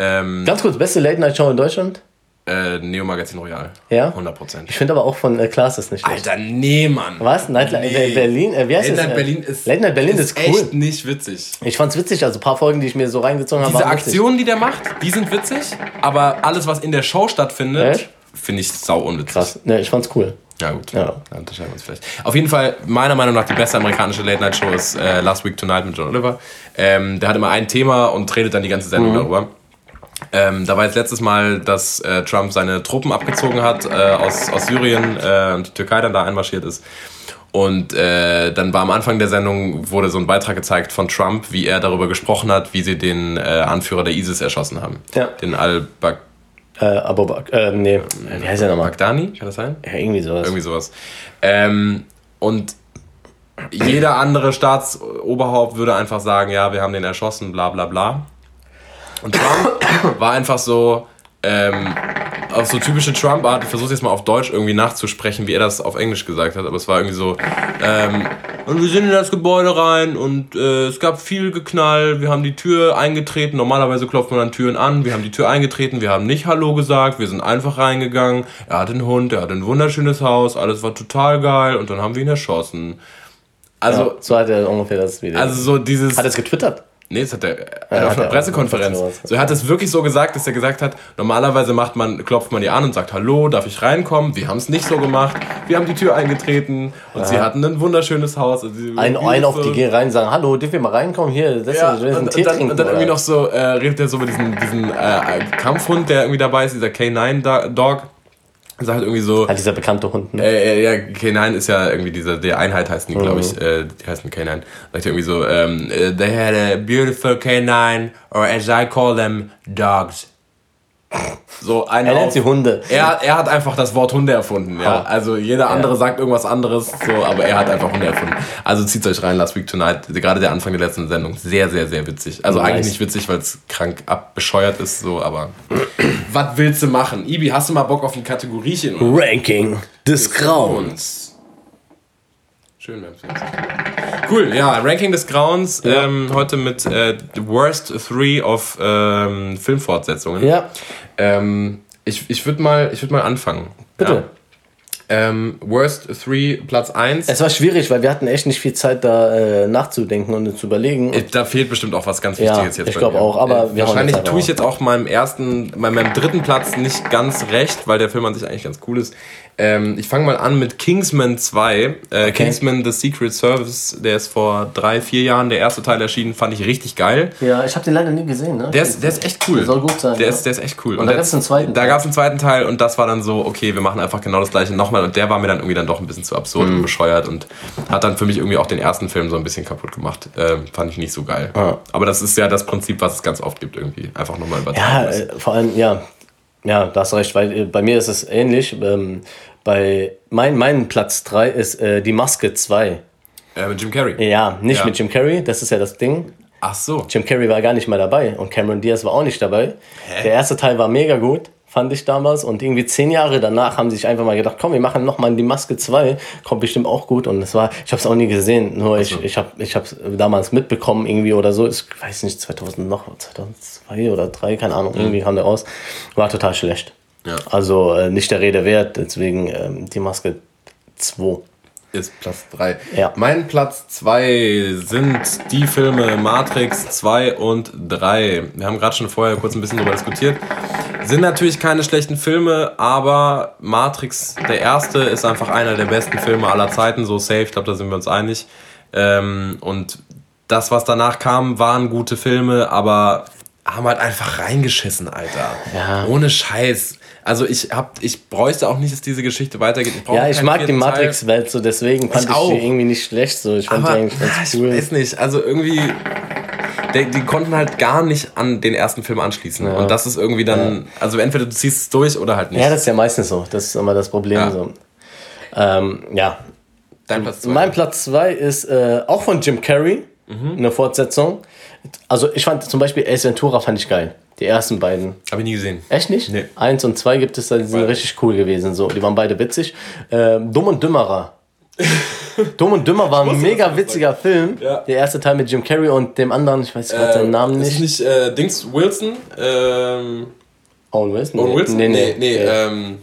Ähm, Ganz kurz, beste Late-Night-Show in Deutschland? Äh, Neo Magazin Royal. Ja? 100% Ich finde aber auch von äh, Klaas ist nicht schlecht. Alter, nee, Mann. Was? Night nee. Berlin? Äh, wie heißt Late Night Berlin ist, Late Night Berlin ist, ist cool. echt nicht witzig. Ich fand's witzig, also ein paar Folgen, die ich mir so reingezogen habe. Diese Aktionen, die der macht, die sind witzig, aber alles, was in der Show stattfindet, finde ich sau unwitzig. Krass. Ne, ich fand's cool. Ja, gut. Ja. Dann unterscheiden wir uns vielleicht. Auf jeden Fall, meiner Meinung nach, die beste amerikanische Late-Night-Show ist äh, Last Week Tonight mit John Oliver. Ähm, der hat immer ein Thema und redet dann die ganze Sendung mhm. darüber. Ähm, da war jetzt letztes Mal, dass äh, Trump seine Truppen abgezogen hat äh, aus, aus Syrien äh, und die Türkei dann da einmarschiert ist. Und äh, dann war am Anfang der Sendung wurde so ein Beitrag gezeigt von Trump, wie er darüber gesprochen hat, wie sie den äh, Anführer der ISIS erschossen haben. Ja. Den Al-Bak. Äh, Abu Bak äh, nee, wie heißt er nochmal? Bagdani, kann das sein? Ja, irgendwie sowas. Irgendwie sowas. Ähm, und jeder andere Staatsoberhaupt würde einfach sagen, ja, wir haben den erschossen, bla bla bla. Und Trump war einfach so, ähm, auf so typische Trump-Art, ich versuche jetzt mal auf Deutsch irgendwie nachzusprechen, wie er das auf Englisch gesagt hat, aber es war irgendwie so, ähm, und wir sind in das Gebäude rein und äh, es gab viel Geknall, wir haben die Tür eingetreten, normalerweise klopft man an Türen an, wir haben die Tür eingetreten, wir haben nicht Hallo gesagt, wir sind einfach reingegangen, er hat einen Hund, er hat ein wunderschönes Haus, alles war total geil. Und dann haben wir ihn erschossen. Also, ja, so hat er ungefähr das Video. Also so dieses... Hat er es getwittert? Nee, das hat er ja, auf einer Pressekonferenz. So, er hat es wirklich so gesagt, dass er gesagt hat, normalerweise macht man, klopft man die an und sagt, hallo, darf ich reinkommen? Wir haben es nicht so gemacht. Wir haben die Tür eingetreten und ja. sie hatten ein wunderschönes Haus. Also ein, ein auf die gehen rein und sagen, hallo, dürfen wir mal reinkommen? Hier, das ja, ist ein und, Tee und dann, trinken, und dann irgendwie noch so, äh, redet er so über diesen, diesen äh, Kampfhund, der irgendwie dabei ist, dieser K9-Dog sagt halt irgendwie so. Halt dieser bekannte Hund, ne? Äh, ja, K9 ist ja irgendwie dieser, der Einheit heißen die, glaube ich, äh, die heißen K9. Sagt irgendwie so, ähm, äh, they had a beautiful K9, or as I call them, dogs. So eine Er nennt sie Hunde. Er, er hat einfach das Wort Hunde erfunden, ja. Also jeder andere sagt irgendwas anderes, so, aber er hat einfach Hunde erfunden. Also zieht euch rein, Last Week Tonight, gerade der Anfang der letzten Sendung, sehr, sehr, sehr witzig. Also Nice. eigentlich nicht witzig, weil es krank abbescheuert ist, so, aber was willst du machen? Ibi, hast du mal Bock auf ein Kategoriechen? Ranking des Grauens. Schön, jetzt. Cool, ja, Ranking des Grauens, ähm, heute mit äh, the Worst Three of ähm, Filmfortsetzungen. Ja, Ähm, ich ich würde mal, ich würd mal anfangen. bitte. Ja. Ähm, Worst Three, Platz 1. Es war schwierig, weil wir hatten echt nicht viel Zeit, da äh, nachzudenken und zu überlegen. Da fehlt bestimmt auch was ganz Ja, Wichtiges jetzt. ich bei glaub mir. auch, aber äh, wahrscheinlich tue ich jetzt auch meinem ersten, meinem, meinem dritten Platz nicht ganz recht, weil der Film an sich eigentlich ganz cool ist. Ähm, ich fange mal an mit Kingsman 2. Äh, Kingsman The Secret Service, der ist vor drei, vier Jahren der erste Teil erschienen, fand ich richtig geil. Ja, ich habe den leider nie gesehen, ne? Der ist, der ist echt cool. Der soll gut sein, Der, ja. ist, der ist echt cool. Und da der- gab's einen zweiten Da Teil. gab es einen zweiten Teil und das war dann so, okay, wir machen einfach genau das gleiche nochmal. Und der war mir dann irgendwie dann doch ein bisschen zu absurd Mhm. und bescheuert und hat dann für mich irgendwie auch den ersten Film so ein bisschen kaputt gemacht. Ähm, fand ich nicht so geil. Ah. Aber das ist ja das Prinzip, was es ganz oft gibt irgendwie. Einfach nochmal übertragen. Ja, äh, vor allem, ja, ja, da hast du recht, weil äh, bei mir ist es ähnlich. Ähm, bei mein, mein Platz 3 ist äh, die Maske 2. Äh, mit Jim Carrey. Ja, nicht Ja. mit Jim Carrey, das ist ja das Ding. Ach so. Jim Carrey war gar nicht mal dabei und Cameron Diaz war auch nicht dabei. Hä? Der erste Teil war mega gut, fand ich damals. Und irgendwie zehn Jahre danach haben sie sich einfach mal gedacht, komm, wir machen nochmal die Maske 2, kommt bestimmt auch gut. Und das war, ich habe es auch nie gesehen, nur ich, ich habe ich hab's damals mitbekommen irgendwie oder so. Ich weiß nicht, 2000 noch, 2002 oder 3, keine Ahnung, irgendwie kam der raus. War total schlecht. Ja. Also äh, nicht der Rede wert, deswegen ähm, die Maske 2. Ist Platz 3. Ja. Mein Platz 2 sind die Filme Matrix 2 und 3. Wir haben gerade schon vorher kurz ein bisschen darüber diskutiert. Sind natürlich keine schlechten Filme, aber Matrix, der erste, ist einfach einer der besten Filme aller Zeiten, so safe, ich glaube, da sind wir uns einig. Ähm, und das, was danach kam, waren gute Filme, aber haben halt einfach reingeschissen, Alter. Ja. Ohne Scheiß. Also ich hab, ich bräuchte auch nicht, dass diese Geschichte weitergeht. brauche Ja, ich mag die. Matrix-Welt so, deswegen fand ich, auch. die irgendwie nicht schlecht. So. Ich fand Aber die eigentlich ganz ich cool. weiß nicht, also irgendwie, die, die konnten halt gar nicht an den ersten Film anschließen. Und das ist irgendwie dann, also entweder du ziehst es durch oder halt nicht. Ja, das ist ja meistens so. Das ist immer das Problem. Ja. So. Ähm, ja. Dein Platz zwei. Mein Platz 2 ist äh, auch von Jim Carrey, Mhm. eine Fortsetzung. Also ich fand zum Beispiel Ace Ventura fand ich geil. Die ersten beiden. Hab ich nie gesehen. Echt nicht? Nee. Eins und zwei gibt es, die sind Weil- richtig cool gewesen. So. Die waren beide witzig. Ähm, Dumm und Dümmerer. Dumm und Dümmer war ein mega witziger Film. Ja. Der erste Teil mit Jim Carrey und dem anderen, ich weiß gerade seinen Namen Ist nicht. nicht äh, Dings Wilson? Ähm, Owen Wilson? Owen Wilson? Nee, nee. nee, Äh, ähm,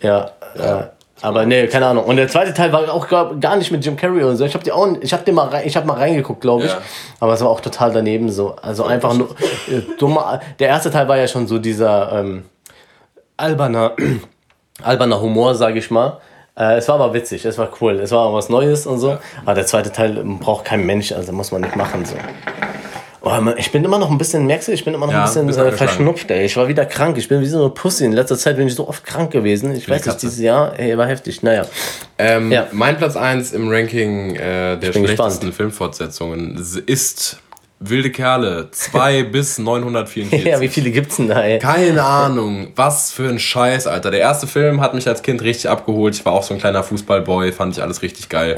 Ja, ja. Aber nee, keine Ahnung. Und der zweite Teil war auch gar nicht mit Jim Carrey oder so. Ich habe die auch, ich habe den mal, rein, ich habe mal reingeguckt, glaube ich. Ja. Aber es war auch total daneben so. Also einfach nur äh, dummer. Der erste Teil war ja schon so dieser ähm, alberner, alberner Humor, sage ich mal. Äh, es war aber witzig, es war cool, es war auch was Neues und so. Aber der zweite Teil braucht kein Mensch, also muss man nicht machen so. Oh, ich bin immer noch ein bisschen, merkst du, ich bin immer noch Ja, ein bisschen äh, verschnupft, ey. Ich war wieder krank. Ich bin wie so eine Pussy. In letzter Zeit bin ich so oft krank gewesen. Ich weiß nicht, dieses Jahr, ey, war heftig. Naja. ähm, Ja. Mein Platz 1 im Ranking äh, der schlechtesten gespannt. Filmfortsetzungen ist Wilde Kerle 2 bis 944. Ja, wie viele gibt's denn da, ey? Keine Ahnung, was für ein Scheiß, Alter. Der erste Film hat mich als Kind richtig abgeholt. Ich war auch so ein kleiner Fußballboy, fand ich alles richtig geil.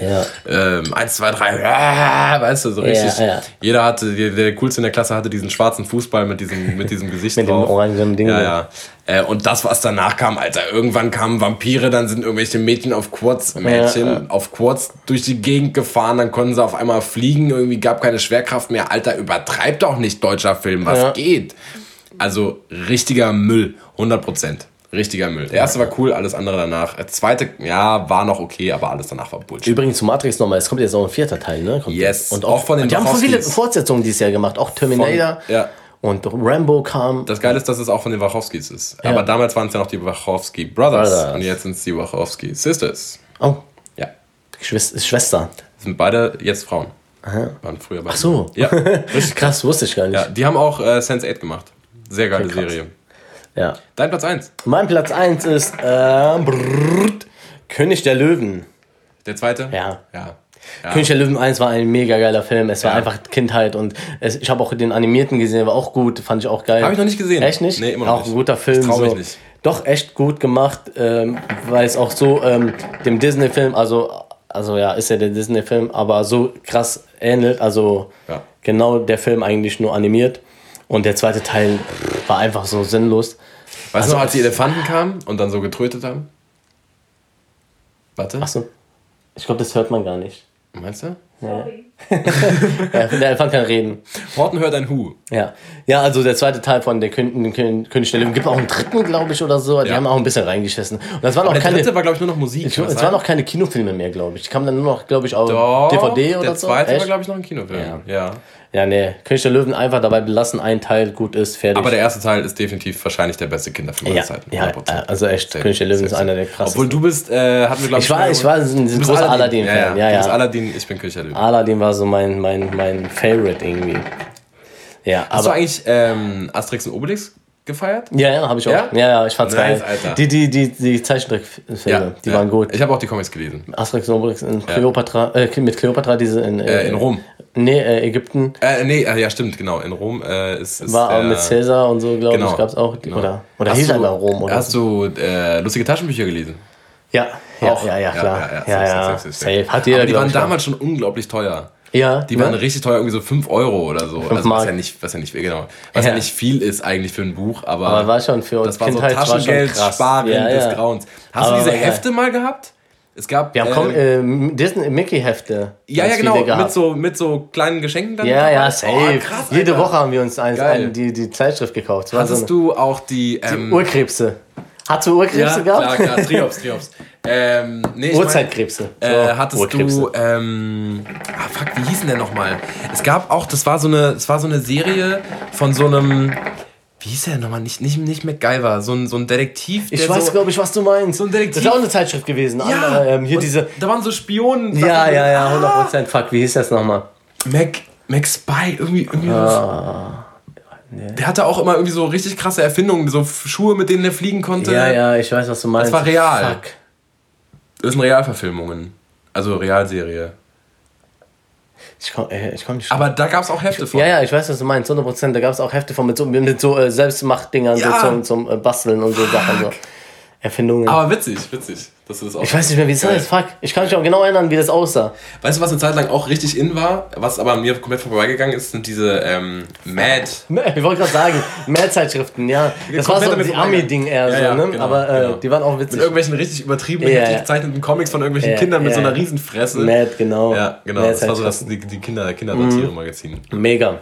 Ja. Ähm, eins, zwei, drei, ah, weißt du, so richtig. ja. Jeder hatte, der, der coolste in der Klasse hatte diesen schwarzen Fußball mit diesem, mit diesem Gesicht Mit dem drauf. orangenen Ding. Ja, ja. Äh, und das, was danach kam, Alter, irgendwann kamen Vampire, dann sind irgendwelche Mädchen auf Quads, Mädchen Ja, ja. auf Quads durch die Gegend gefahren, dann konnten sie auf einmal fliegen, irgendwie gab keine Schwerkraft mehr. Alter, übertreibt doch nicht, deutscher Film, was Ja. geht? Also richtiger Müll, 100 Prozent. Richtiger Müll. Der erste war cool, alles andere danach. Der zweite, ja, war noch okay, aber alles danach war Bullshit. Übrigens zu Matrix nochmal, es kommt jetzt auch ein vierter Teil, ne? Kommt Yes. Und Auch von den Die haben voll viele. Fortsetzungen dieses Jahr gemacht. Auch Terminator. Von- ja. Und Rambo kam. Das Geile ist, dass es auch von den Wachowskis ist. Ja. Aber damals waren es ja noch die Wachowski Brothers, Brothers. und jetzt sind es die Wachowski Sisters. Oh, Ja. Schwester. Sind beide jetzt Frauen. Waren früher beide. Ach so. Ja. Krass, wusste ich gar nicht. ja. Die haben auch äh, Sense8 gemacht. Sehr geile Okay, krass. Serie. Ja. Dein Platz 1. Mein Platz 1 ist äh, brrrt, König der Löwen. Der zweite? Ja. Ja. ja. König der Löwen 1 war ein mega geiler Film. Es war Ja. einfach Kindheit und es, ich habe auch den animierten gesehen, war auch gut, fand ich auch geil. Hab ich noch nicht gesehen. Echt nicht? Nee, immer noch auch nicht. ein guter Film. Ich trau mich so. nicht. Doch, echt gut gemacht, ähm, weil es auch so ähm, dem Disney-Film, also, also ja, ist ja der Disney-Film, aber so krass ähnelt, also Ja. genau der Film eigentlich nur animiert. Und der zweite Teil war einfach so sinnlos. Weißt Also- du noch, als die Elefanten kamen und dann so getrötet haben? Warte. Achso, ich glaube, das hört man gar nicht. Meinst du? Sorry. Ja, der Elefant kann reden. Horten hört ein Hu. Ja. ja, also der zweite Teil von der Kön Kön König der Löwen gibt auch einen dritten, glaube ich, oder so. Die Ja. haben auch ein bisschen reingeschissen. Und das waren auch Der keine, dritte war, glaube ich, nur noch Musik. ich, es waren auch keine Kinofilme mehr, glaube ich. Die kamen dann nur noch, glaube ich, auf Doch, DVD oder der so. zweite war, Echt? glaube ich, noch ein Kinofilm. Ja. Ja. Ja, nee. König der Löwen einfach dabei belassen, ein Teil gut ist, fertig. Aber der erste Teil ist definitiv wahrscheinlich der beste Kinderfilm aller ja, Zeiten. ja, 100%. also echt, Safe, König der Löwen ist einer der krassesten. Obwohl du bist, äh, hatten wir, glaube Ich war- ich war ein Du bist großer Aladdin-Fan, Ja, ja. ja, Du bist Aladdin, ich bin König der Löwen. Aladdin war so mein, mein, mein Favorite irgendwie. Ja, Hast du aber. eigentlich ähm, Asterix und Obelix gefeiert? Ja, ja, habe ich auch. Ja? Ja, ja, ich fand's Nice, geil. Alter. Die, die, die, die Zeichentrickfilme, die ja. waren gut. Ich habe auch die Comics gelesen. Asterix und Obelix in Kleopatra, äh, mit Kleopatra, diese in, Äh, in Rom. Nee, äh, Ägypten. Äh, nee, äh, ja, stimmt, genau. In Rom äh, ist, ist War auch mit Cäsar und so, glaube Genau. ich, gab's auch. Genau. Oder, oder Hast hieß du- Rom, oder? Hast du äh, lustige Taschenbücher gelesen? ja, ja, Auch? ja, ja, klar. Ja, ja, safe, safe, safe, safe. safe. Hat jeder, Aber die waren damals schon unglaublich teuer. Ja, Die ne? waren richtig teuer, irgendwie so 5 Euro oder so. also was Mark. ja nicht, was ja nicht, genau, was ja. Ja. nicht viel ist eigentlich für ein Buch, aber, Aber war schon für das war so Kindheit war schon Taschengeld krass. sparen Ja, des ja. Grauens. Hast Aber du diese war. Hefte mal gehabt? Es gab Wir haben komm, äh, Disney Mickey Hefte. ja, ja, genau, mit so, mit so kleinen Geschenken dann. Ja, ja, safe. Oh, krass, Jede Alter. Woche haben wir uns eins, Geil. ein, die, die Zeitschrift gekauft. War Hattest so du auch die, eine, ähm, Urkrebse. Hast du Urkrebse ja, gehabt? klar, klar, Triops, Triops. Ähm, nee, ich mein, Urzeitkrebse. So, Äh, hattest Urkrebse. du, ähm, ah, fuck, wie hieß denn der nochmal? Es gab auch, das war so eine, es war so eine Serie von so einem, wie hieß der nochmal? Nicht, nicht, nicht MacGyver, so ein, so ein Detektiv. Ich weiß, so, glaube ich, was du meinst. so ein Detektiv. Das ist auch eine Zeitschrift gewesen. ja, Andere, ähm, hier und diese. Da waren so Spionen. Ja, ja, ja, Ah, 100%. Fuck, wie hieß das nochmal? Mac, Mac Spy, irgendwie, irgendwie Ah. Der hatte auch immer irgendwie so richtig krasse Erfindungen, so Schuhe, mit denen er fliegen konnte. Ja, ja, ich weiß, was du meinst. Das war real. Fuck. Das sind Realverfilmungen. Also Realserie. Ich komm, äh, ich komm nicht Aber da gab es auch Hefte von. Ja, ja, ich weiß, was du meinst, 100%. Da gab es auch Hefte von mit so, mit so äh, Selbstmachtdingern, Ja. so zum, zum äh, Basteln und so Sachen. So. Erfindungen. Aber witzig, witzig. Dass du das auch ich weiß nicht mehr, wie es heißt. Fuck. Ich kann mich auch genau erinnern, wie das aussah. Weißt du, was eine Zeit lang auch richtig in war, was aber an mir komplett vorbeigegangen ist, sind diese ähm, Mad. Ich wollte gerade sagen, mehr Zeitschriften, ja. Das war so vorbeigegangen. Ami-Ding eher Ja, so, ja, ne? genau, Aber äh, genau. die waren auch Mit witzig. irgendwelchen richtig übertriebenen, Ja, heftig ja. gezeichneten Comics von irgendwelchen Ja, Kindern mit ja, so einer ja. Riesenfresse. Mad, genau. Ja, genau. Mad Das war so das, die, die Kinder, Kindersatire-Magazin. Mega.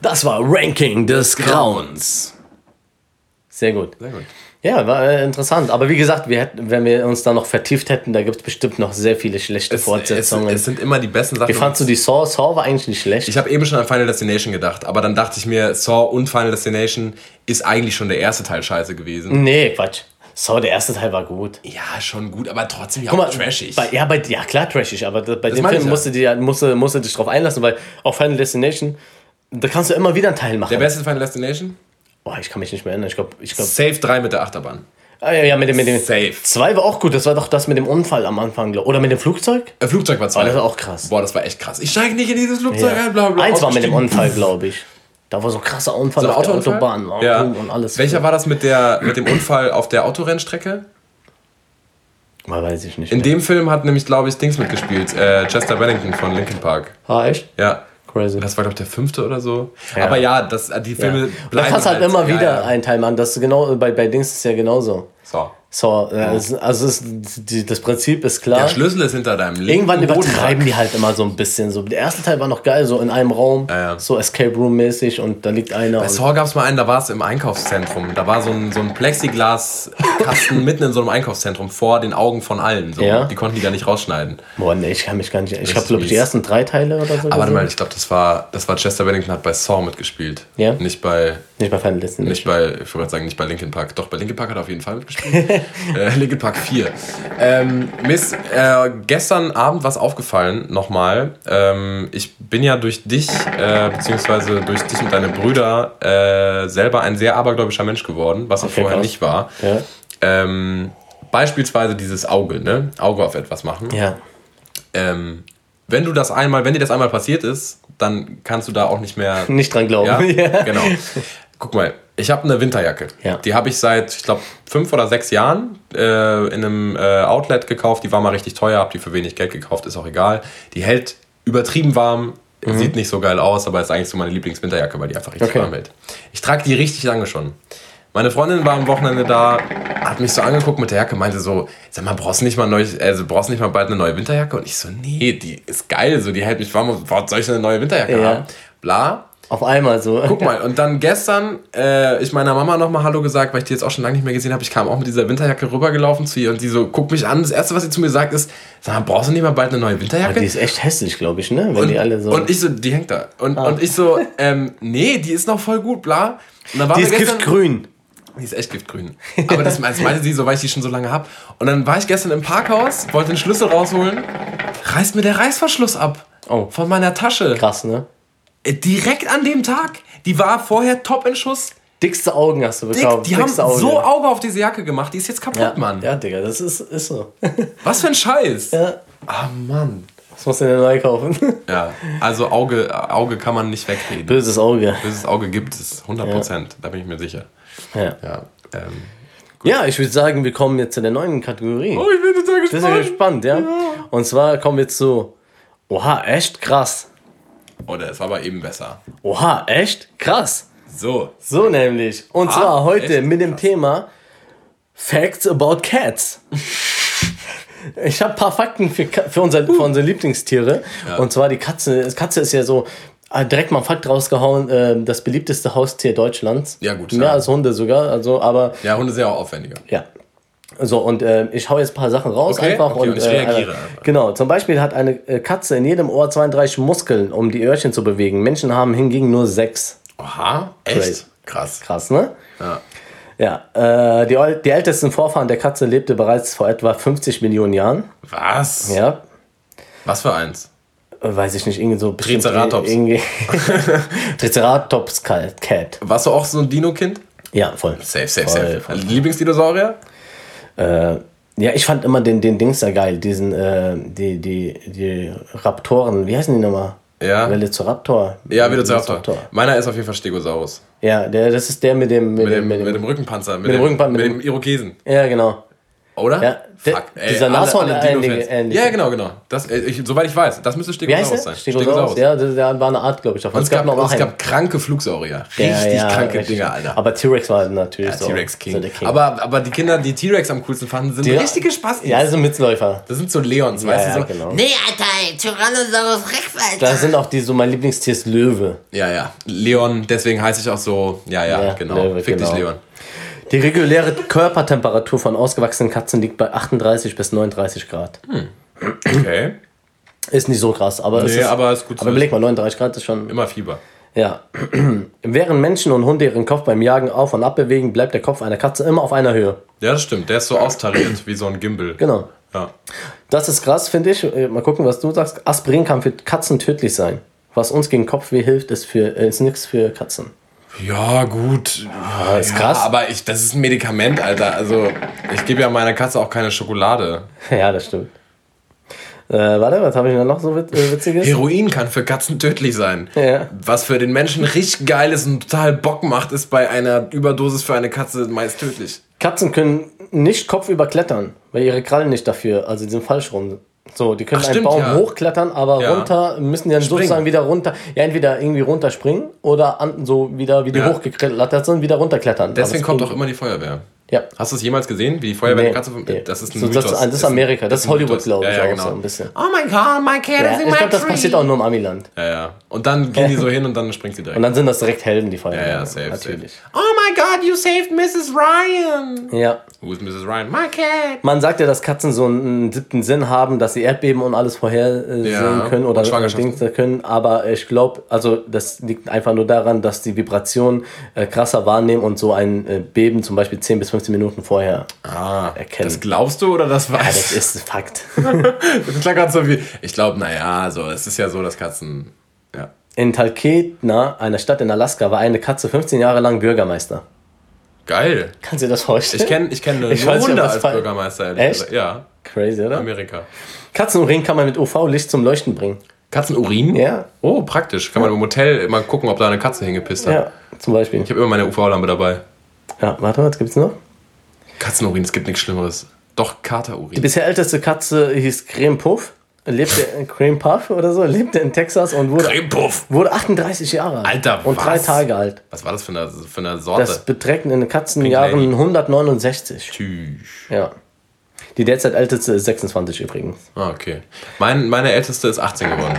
Das war Ranking des Grauens. Sehr gut. Sehr gut. Ja, war äh, interessant. Aber wie gesagt, wir hätten, wenn wir uns da noch vertieft hätten, da gibt es bestimmt noch sehr viele schlechte Es, es, Fortsetzungen. es sind immer die besten Sachen. wie fandst du die Saw? Saw war eigentlich nicht schlecht. Ich habe eben schon an Final Destination gedacht, aber dann dachte ich mir, Saw und Final Destination ist eigentlich schon der erste Teil scheiße gewesen. nee, Quatsch. Saw, der erste Teil war gut. Ja, schon gut, aber trotzdem ja Guck auch mal, trashig. Bei, ja, bei, ja, klar, trashig, aber bei dem meine ich Film ja. musst du, dir, musst, du, musst du dich drauf einlassen, weil auf Final Destination, da kannst du immer wieder einen Teil machen. der beste Final Destination? Boah, ich kann mich nicht mehr erinnern. Ich glaube, ich glaub, Safe 3 mit der Achterbahn. ah, ja, ja, mit dem, mit dem. Safe. Zwei war auch gut, das war doch das mit dem Unfall am Anfang, glaub. Oder mit dem Flugzeug? Äh, Flugzeug war 2. Oh, das war auch krass. Boah, das war echt krass. Ich steige nicht in dieses Flugzeug ein, bla bla. Eins war mit dem ausgestiegen. Unfall, glaube ich. Da war so ein krasser Unfall So ein auf der Autounfall? Autobahn. Oh, Ja. Und alles. Welcher war das mit, der, mit dem Unfall auf der Autorennstrecke? Mal weiß ich nicht. In mehr. dem Film hat nämlich, glaube ich, Dings mitgespielt. Äh, Chester Bennington von Linkin Park. Ah, echt? Ja. Crazy. Das war, glaube ich, der fünfte oder so. Ja. Aber ja, das, die ja. Filme Und da kannst du halt immer wieder ja, ja. einen Teil machen. Das ist genau, bei, bei Dings ist es ja genauso. So. So, äh, also die, das Prinzip ist klar. Der Schlüssel ist hinter deinem linken Irgendwann übertreiben die halt immer so ein bisschen. So, der erste Teil war noch geil, so in einem Raum, Ja, ja. so Escape Room mäßig und da liegt einer. Bei Saw gab es mal einen, da war es im Einkaufszentrum. Da war so ein, so ein Plexiglaskasten mitten in so einem Einkaufszentrum vor den Augen von allen. So. Ja. Die konnten die da nicht rausschneiden. boah, nee, ich kann mich gar nicht. Ich habe, glaube ich, die ersten drei Teile oder so. Aber warte mal, ich glaube, das war, das war Chester Bennington hat bei Saw mitgespielt. Ja? Nicht bei, Nicht bei Final Destination. nicht bei, ich wollte gerade sagen, nicht bei Linkin Park. Doch, bei Linkin Park hat er auf jeden Fall mitgespielt. äh, Linkin Park 4. Ähm, mir ist äh, gestern Abend was aufgefallen, nochmal. Ähm, ich bin ja durch dich, äh, beziehungsweise durch dich und deine Brüder, äh, selber ein sehr abergläubischer Mensch geworden, was ich Okay, vorher krass. nicht war. Ja. Ähm, beispielsweise dieses Auge, ne? Auge auf etwas machen. Ja. Ähm, wenn du das einmal, wenn dir das einmal passiert ist, dann kannst du da auch nicht mehr Nicht dran glauben. ja, genau. Guck mal, ich habe eine Winterjacke. Ja. Die habe ich seit, ich glaube, fünf oder sechs Jahren äh, in einem äh, Outlet gekauft. Die war mal richtig teuer, habe die für wenig Geld gekauft, ist auch egal. Die hält übertrieben warm, sieht nicht so geil aus, aber ist eigentlich so meine Lieblingswinterjacke, weil die einfach richtig Okay. warm hält. Ich trage die richtig lange schon. Meine Freundin war am Wochenende da, hat mich so angeguckt mit der Jacke, meinte so, sag mal, brauchst du nicht mal neu, also brauchst nicht mal bald eine neue Winterjacke? Und ich so, nee, die ist geil, so, die hält mich warm. Warum soll ich eine neue Winterjacke Ja. haben? Bla. Auf einmal so. Guck mal, und dann gestern, äh, ich meiner Mama nochmal Hallo gesagt, weil ich die jetzt auch schon lange nicht mehr gesehen habe. Ich kam auch mit dieser Winterjacke rübergelaufen zu ihr und die so, guckt mich an. Das erste, was sie zu mir sagt, ist, sag mal, brauchst du nicht mal bald eine neue Winterjacke? Die ist echt hässlich, glaube ich, ne? Wenn und, die alle so. und ich so, die hängt da. Und, Ah. und ich so, ähm, nee, die ist noch voll gut, bla. Und dann war die ist gestern- giftgrün. die ist echt giftgrün. Aber das, das meinte sie so, weil ich die schon so lange hab. Und dann war ich gestern im Parkhaus, wollte den Schlüssel rausholen, reißt mir der Reißverschluss ab. Oh. Von meiner Tasche. Krass, ne? Äh, Direkt an dem Tag. Die war vorher top in Schuss. Dickste Augen hast du Dick, bekommen. die haben Dickste Augen. so Auge auf diese Jacke gemacht. Die ist jetzt kaputt, ja. Mann. Ja, Digga, das ist, ist so. Was für ein Scheiß. ja. Ah, Mann. Das musst du dir neu kaufen. Ja, also Auge, Auge kann man nicht wegreden. Böses Auge. Böses Auge gibt es, 100 Prozent. Da bin ich mir sicher. Ja. Ja, ähm. Ja, ich würde sagen, wir kommen jetzt zu der neuen Kategorie. Oh, ich bin total Das ist ja gespannt, ja? Und zwar kommen wir zu. Oha, echt krass. Oh, der ist aber eben besser. Oha, echt krass. So. So nämlich. Und zwar heute mit dem Thema Facts about Cats. Ich habe ein paar Fakten für, für, unser, für unsere Lieblingstiere. Und zwar die Katze. Katze ist ja so äh, direkt mal ein Fakt rausgehauen, äh, das beliebteste Haustier Deutschlands. Ja, gut, Mehr ja. als Hunde sogar. Also, aber Ja, Hunde sind ja auch aufwendiger. ja. So, und äh, ich hau jetzt ein paar Sachen raus Okay, einfach. okay, und, und ich äh, reagiere äh, einfach. Genau, zum Beispiel hat eine äh, Katze in jedem Ohr 32 Muskeln, um die Öhrchen zu bewegen. Menschen haben hingegen nur sechs. Oha, echt? Crazy. Krass. Krass, ne? Ja. Ja, äh, die, die ältesten Vorfahren der Katze lebte bereits vor etwa 50 Millionen Jahren. Was? Ja, Was für eins? äh, weiß ich nicht, irgendwie so Triceratops. Irgendwie Triceratops. Cat. Warst du auch so ein Dino-Kind? Ja, voll. Safe, safe, Voll, safe. voll. Lieblingsdinosaurier? Äh, ja, ich fand immer den, den Dings da geil, diesen, äh, die, die, die Raptoren, wie heißen die nochmal? Ja. Velociraptor. Ja, Velociraptor. Meiner ist auf jeden Fall Stegosaurus. Ja, der, das ist der mit dem, mit, Mit dem, dem, mit dem, mit dem Rückenpanzer. Mit, dem Rückenpanzer, Mit mit dem Irokesen. ja, genau. Oder? Ja, der- dieser Nashorn- ähnliche- ähnliche. Ja, genau, genau. Das, äh, ich, soweit ich weiß, das müsste Stegosaurus sein. Stegosaurus. Ja, das, der war eine Art, glaube ich, davon. Und es gab, und es gab kranke Flugsaurier. Richtig Ja, ja, kranke richtig. Dinger, Alter. Aber T-Rex war natürlich Ja, so. T-Rex so King. der King. Aber, aber die Kinder, die T-Rex am coolsten fanden, sind Die- richtige Spastis. ja, das sind Mitzläufer. das sind so Leons, Ja, weißt du so? genau. Nee, Alter, Tyrannosaurus Rex, Alter. Da sind auch die, so mein Lieblingstier ist Löwe. Ja, ja. Leon, deswegen heiße ich auch so, ja, ja, Ja, genau. Löwe, Fick genau. dich, Leon. Die reguläre Körpertemperatur von ausgewachsenen Katzen liegt bei 38 bis 39 Grad. Okay. Ist nicht so krass, aber es Nee, ist, aber ist gut zu aber überleg mal, 39 Grad ist schon. Immer Fieber. Ja. Während Menschen und Hunde ihren Kopf beim Jagen auf und ab bewegen, bleibt der Kopf einer Katze immer auf einer Höhe. Ja, das stimmt. Der ist so austariert wie so ein Gimbal. Genau. Ja. Das ist krass, finde ich. Äh, Mal gucken, was du sagst. Aspirin kann für Katzen tödlich sein. Was uns gegen Kopfweh hilft, ist, für, äh, ist nichts für Katzen. Ja, gut. Ja, ist krass. aber ich, das ist ein Medikament, Alter. Also, ich gebe ja meiner Katze auch keine Schokolade. Ja, das stimmt. Äh, warte, was habe ich denn noch so wit äh, Witziges? Heroin kann für Katzen tödlich sein. Ja. Was für den Menschen richtig geil ist und total Bock macht, ist bei einer Überdosis für eine Katze meist tödlich. Katzen können nicht kopfüber klettern, weil ihre Krallen nicht dafür, also die sind falsch rum. So, die können Ach, einen stimmt, Baum ja. hochklettern, aber Ja. runter müssen die dann Springen. sozusagen wieder runter. Ja, entweder irgendwie runterspringen oder so wieder, wie die Ja. hochgeklettert sind, wieder runterklettern. Deswegen kommt auch immer die Feuerwehr. Ja. Hast du es jemals gesehen, wie die Feuerwehr Nee, Katze... nee. Das ist ein So, das, Mythos. das ist ein- Amerika, das ist Hollywood, glaube ich, ja, ja, auch genau. so ein bisschen. Oh my god, my cat Ja, is in ich glaube, das passiert auch nur im Amiland. Ja, ja. Und dann gehen die so hin und dann springt sie direkt. Und dann sind das direkt Helden, die Feuerwehr. ja, ja, safe, Natürlich. Oh my god, you saved Mrs. Ryan. Ja. Wo ist Mrs. Ryan? My cat. Man sagt ja, dass Katzen so einen siebten Sinn haben, dass sie Erdbeben und alles vorhersehen Ja, können oder. Dinge können. Aber ich glaube, also das liegt einfach nur daran, dass die Vibration äh, krasser wahrnehmen und so ein äh, Beben zum Beispiel 10 bis 15 15 Minuten vorher. Ah, erkennen. das glaubst du oder das Ja, weißt das ist ein Fakt. Das klang gerade so wie, ich glaube, naja, so, es ist ja so, dass Katzen, ja. In Talkeetna, einer Stadt in Alaska, war eine Katze 15 Jahre lang Bürgermeister. Geil. Kannst du dir das vorstellen? Ich kenne ich kenn nur Ich Hunde als fall- Bürgermeister. ehrlich Echt? gesagt. Ja, Crazy, oder? Amerika. Katzenurin kann man mit UV-Licht zum Leuchten bringen. Katzenurin? Ja. Oh, praktisch. Kann man im Hotel immer gucken, ob da eine Katze hingepisst hat. Ja, zum Beispiel. Ich habe immer meine UV-Lampe dabei. Ja, warte, was gibt's noch? Katzenurin, es gibt nichts Schlimmeres. Doch, Katerurin. Die bisher älteste Katze hieß Creme Puff. Lebte in Creme Puff oder so, lebte in Texas und wurde, wurde 38 Jahre alt. Alter, Und drei was? Tage alt. Was war das für eine, für eine Sorte? Das beträgt in den Lady. Katzenjahren 169. Tschüss. Ja. Die derzeit älteste ist 26 übrigens. Ah, okay. Mein, meine älteste ist 18 geworden.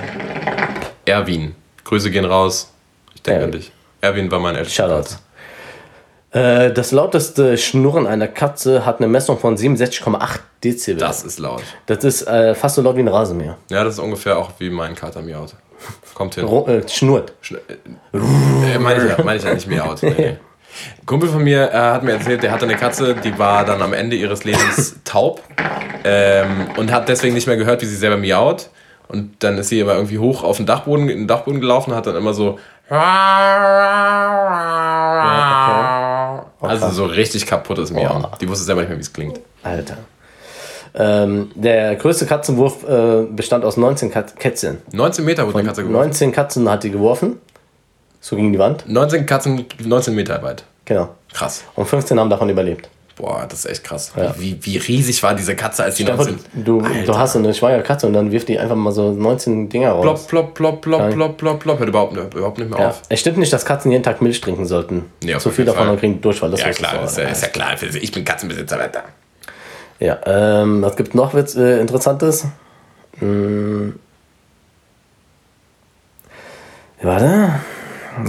Erwin. Grüße gehen raus. Ich denke Erwin. an dich. Erwin war mein ältester. Shoutout. Äh, das lauteste Schnurren einer Katze hat eine Messung von 67,8 Dezibel. Das ist laut. Das ist äh, fast so laut wie ein Rasenmäher. Ja, das ist ungefähr auch wie mein Kater miaut. Kommt hin. Ro äh, schnurrt. Schn- Äh, meine ich, ja, meine ich ja nicht miaut. Nee, nee. Ein Kumpel von mir äh, hat mir erzählt, der hatte eine Katze, die war dann am Ende ihres Lebens taub ähm, und hat deswegen nicht mehr gehört, wie sie selber miaut. Und dann ist sie aber irgendwie hoch auf den Dachboden, in den Dachboden gelaufen und hat dann immer so. Also so richtig kaputtes Miauen. Die wusste selber nicht mehr, wie es klingt. Alter. Ähm, der größte Katzenwurf äh, bestand aus 19 Kat Kätzchen. 19 Meter wurde eine Katze geworfen. 19 Katzen hat die geworfen. So gegen die Wand. 19 Katzen, 19 Meter weit. Genau. Krass. Und 15 haben davon überlebt. Boah, das ist echt krass. Ja. Wie, wie riesig war diese Katze, als die vor, 19... du, du hast eine schwangere Katze und dann wirft die einfach mal so 19 Dinger raus. Plop, plop, plop, plop, Nein. plop, plop, plop. Hört überhaupt, überhaupt nicht mehr Ja. auf. Es stimmt nicht, dass Katzen jeden Tag Milch trinken sollten. Nee, Zu viel davon Fall. und kriegen Durchfall. Das Ja, klar, du, ist ja, ist ja klar. Ich bin Katzenbesitzer, Alter. Ja, ähm, was gibt noch Witz, äh, Interessantes? Hm. Ja, Warte.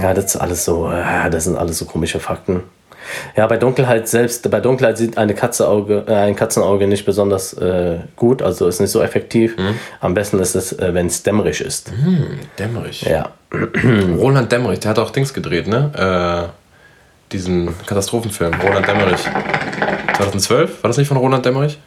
Ja, das ist alles so, äh, das sind alles so komische Fakten. Ja, bei Dunkelheit selbst, bei Dunkelheit sieht eine Katzenauge, äh, ein Katzenauge nicht besonders äh, gut, also ist nicht so effektiv. Am besten ist es, äh, wenn es dämmerig ist. Dämmerich. Ja. Roland Dämmerich, der hat auch Dings gedreht, ne? Äh, diesen Katastrophenfilm. Roland Dämmerich. 2012? War das nicht von Roland Dämmerich?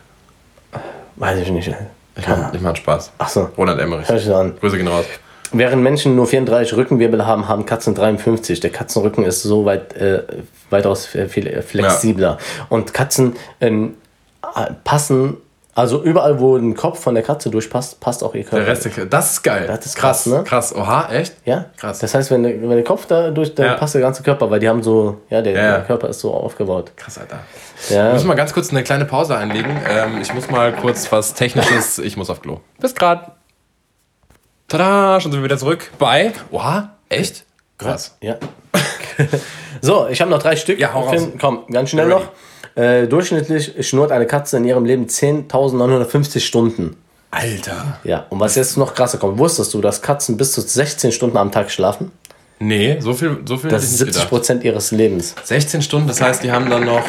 Weiß ich nicht. Ich mach, ich mach Spaß. Ach so. Roland Emmerich. Hör ich an. Grüße gehen raus. Während Menschen nur 34 Rückenwirbel haben, haben Katzen 53. Der Katzenrücken ist so weit, äh, weitaus äh, viel äh, flexibler. Und Katzen ähm, äh, passen, also überall, wo ein Kopf von der Katze durchpasst, passt auch ihr Körper. Der Rest, der- das ist geil. Das ist krass, ne? Krass. Oha, echt? ja, Krass. Das heißt, wenn der, wenn der Kopf da durch, dann Ja. passt der ganze Körper, weil die haben so, ja, der, Ja, ja. der Körper ist so aufgebaut. Krass, Alter. Ja. Wir müssen mal ganz kurz eine kleine Pause einlegen. Ähm, ich muss mal kurz was Technisches. Ich muss auf Klo. Bis grad. Tada, schon sind wir wieder zurück bei. Oha, echt? Krass. Ja. so, ich habe noch drei Stück. Ja, hau raus. Komm, ganz schnell noch. Äh, durchschnittlich schnurrt eine Katze in ihrem Leben 10.950 Stunden. Alter. Ja, und was jetzt noch krasser kommt, wusstest du, dass Katzen bis zu 16 Stunden am Tag schlafen? Nee, so viel, so viel Das ist ich nicht 70 gedacht. Prozent ihres Lebens. 16 Stunden, das heißt, die haben dann noch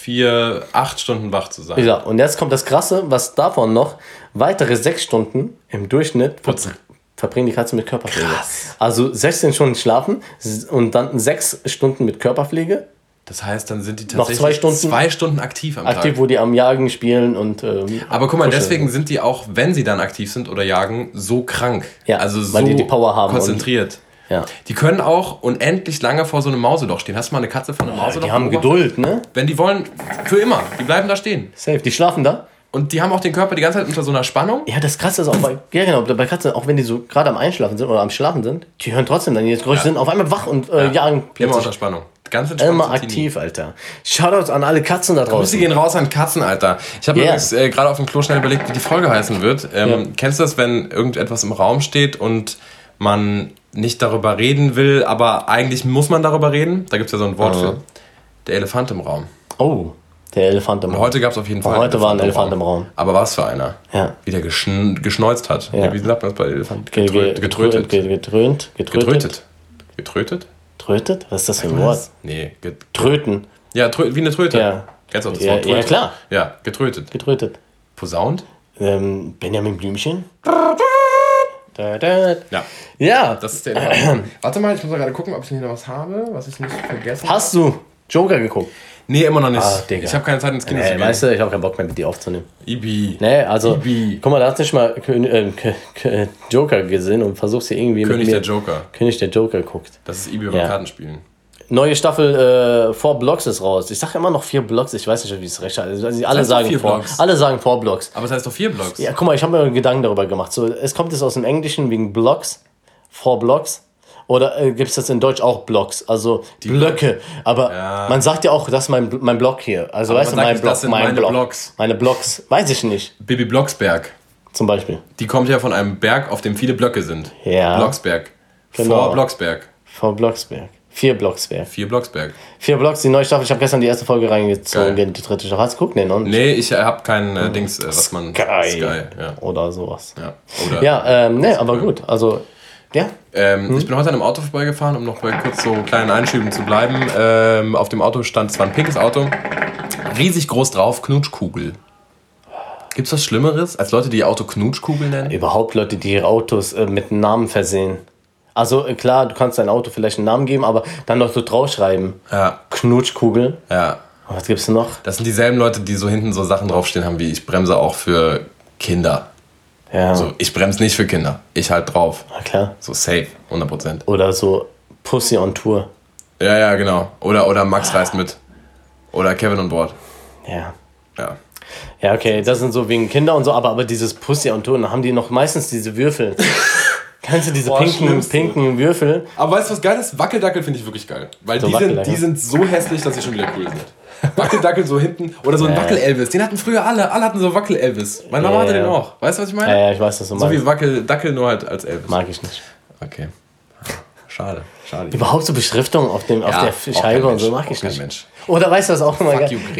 vier, acht Stunden wach zu sein. Ja, und jetzt kommt das Krasse, was davon noch weitere 6 Stunden im Durchschnitt Putzen. verbringen die Katzen mit Körperpflege. Krass. Also 16 Stunden schlafen und dann 6 Stunden mit Körperpflege. Das heißt, dann sind die tatsächlich zwei Stunden? zwei Stunden aktiv am Aktiv, Tag. wo die am Jagen spielen und. Ähm, Aber guck mal, kuscheln. deswegen sind die auch, wenn sie dann aktiv sind oder jagen, so krank. Ja, also so weil die die Power haben konzentriert. Ja. Die können auch unendlich lange vor so einem Mauseloch stehen. Hast du mal eine Katze vor einem Mauseloch Die haben? Geduld, ne? Wenn die wollen, für immer. Die bleiben da stehen. Safe. Die schlafen da. Und die haben auch den Körper die ganze Zeit unter so einer Spannung. Ja, das Krasse ist auch bei, ja genau, bei Katzen, auch wenn die so gerade am Einschlafen sind oder am Schlafen sind, die hören trotzdem dann jetzt Geräusche, Ja. sind auf einmal wach und äh, jagen Immer plötzlich. unter Spannung. Ganz entspannt. Immer aktiv, Alter. Shoutouts an alle Katzen da Grüße draußen. gehen raus an Katzen, Alter. Ich habe Yeah. übrigens äh, gerade auf dem Klo schnell überlegt, wie die Folge heißen wird. Ähm, Ja. Kennst du das, wenn irgendetwas im Raum steht und man nicht darüber reden will, aber eigentlich muss man darüber reden? Da gibt es ja so ein Wort für. Der Elefant im Raum. Oh, der Elefant im Raum. Heute gab es auf jeden Fall. Heute war ein Elefant im Raum. Aber was für einer? Ja. Wie der geschn geschneuzt hat. Ja. Wie sagt man das bei Elefant? Ge- ge- Getrötet. ge- Getrönt. Getrötet. Getrötet. Getrötet? Trötet? Was ist das für ein Wort? Nee. Tröten. ja, wie eine Tröte. Ja. Kennst du auch das Ja, Wort? ja, klar. Ja, getrötet. Getrötet. Posaunt? Ähm, Benjamin Blümchen. Da, da. Ja. Ja. Das ist der. Warte mal, ich muss mal gerade gucken, ob ich hier noch was habe, was ich nicht vergessen habe. Hast du Joker geguckt? Nee, immer noch nicht. Digga. ich habe keine Zeit ins Kino zu Nee, gehen. weißt du, ich habe keinen Bock mehr mit dir aufzunehmen. Ibi. Nee, also, Ibi. guck mal, da hast du nicht mal äh, Joker gesehen und versuchst hier irgendwie König mit mir... der Joker. König der Joker guckt. Das ist Ibi beim Ja. Kartenspielen. Neue Staffel äh, Four Blocks ist raus. Ich sage immer noch vier Blocks, ich weiß nicht, wie es recht heißt. Also, alle heißt doch sagen. Blocks. Alle sagen Four Blocks. Aber es heißt doch vier Blocks. Ja, guck mal, ich habe mir Gedanken darüber gemacht. So, es kommt jetzt aus dem Englischen wegen Blocks, Four Blocks. Oder äh, gibt es das in Deutsch auch Blocks? Also Blöcke. Aber Ja. man sagt ja auch, das ist mein, mein Block hier. Also Aber weißt du, mein Block, das sind mein meine Block. Blocks. Meine Blocks. Weiß ich nicht, Bibi Blocksberg. zum Beispiel. Die kommt ja von einem Berg, auf dem viele Blöcke sind. Ja. Blocksberg. Genau. Vor Blocksberg. Four Blocksberg. Vier Blocksberg. Vier Blocksberg. Vier Blocks, die neue Staffel. Ich habe gestern die erste Folge reingezogen, Geil. die dritte Staffel. Hast du geguckt? Nee, noch nicht. Nee, ich habe kein äh, Dings, äh, was man. Sky. Sky, ja. Oder sowas. ja. Oder, Ja, ähm, nee, aber gut. Also, ja. Ähm, Ich bin heute an einem Auto vorbeigefahren, um noch mal kurz so kleinen Einschieben zu bleiben. Ähm, auf dem Auto stand, es war ein pinkes Auto, riesig groß drauf, Knutschkugel. Gibt's was Schlimmeres, als Leute, die ihr Auto Knutschkugel nennen? Überhaupt Leute, die ihre Autos äh, mit einem Namen versehen. Also äh, klar, du kannst dein Auto vielleicht einen Namen geben, aber dann noch so draufschreiben. Ja, Knutschkugel. ja. Was gibt's noch? Das sind dieselben Leute, die so hinten so Sachen draufstehen haben wie ich bremse auch für Kinder. Ja, So, ich bremse nicht für Kinder. Ich halt drauf. na klar. So safe, 100%. Oder so Pussy on Tour. Ja, ja, genau. Oder, oder Max reist mit. Oder Kevin on Board. Ja. Ja. Ja, okay, das sind so wegen Kinder und so, aber, aber dieses Pussy on Tour, dann haben die noch meistens diese Würfel. Kennst du diese Boah, pinken, schlimmste. pinken Würfel? Aber weißt du, was geil ist? Wackeldackel finde ich wirklich geil. Weil So die, sind, die sind so hässlich, dass sie schon wieder cool sind. Wackeldackel so hinten. Oder so ein Ja. Wackel-Elvis. Den hatten früher alle. Alle hatten so Wackel-Elvis. Meine Mama Ja, hatte den auch. Weißt du, was ich meine? Ja, ja, ich weiß, was du So meinst. wie Wackeldackel, nur halt als Elvis. Mag ich nicht. Okay. Schade. Schade. Überhaupt so Beschriftung auf, dem, auf Ja, der auch Scheibe und so mag ich kein nicht. Mensch. Oder weißt du, was auch immer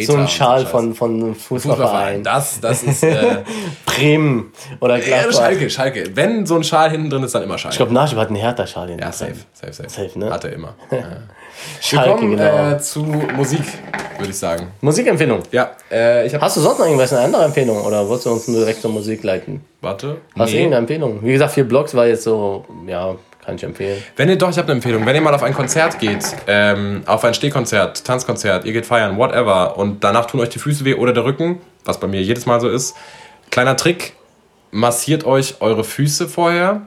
So ein Schal von, von einem Fußballverein. Das, das ist. Äh, Bremen oder Gladbach. Schalke, Schalke. Wenn so ein Schal hinten drin ist, dann immer Schalke. Ich glaube, Nachschub hat einen Hertha-Schal. ja, safe, safe, safe. Safe, ne? Hat er immer. Ja. Wir Schalke, kommen genau. äh, zu Musik, würde ich sagen. Musikempfehlung. Ja, äh, ich. Hast du sonst noch irgendwas, eine andere Empfehlung? Oder wolltest du uns nur direkt zur Musik leiten? Warte. Hast du Nee. irgendeine Empfehlung? Wie gesagt, vier Blogs war jetzt so, ja, kann ich empfehlen. Wenn ihr doch, ich habe eine Empfehlung. Wenn ihr mal auf ein Konzert geht, ähm, auf ein Stehkonzert, Tanzkonzert, ihr geht feiern, whatever, und danach tun euch die Füße weh oder der Rücken, was bei mir jedes Mal so ist. Kleiner Trick: Massiert euch eure Füße vorher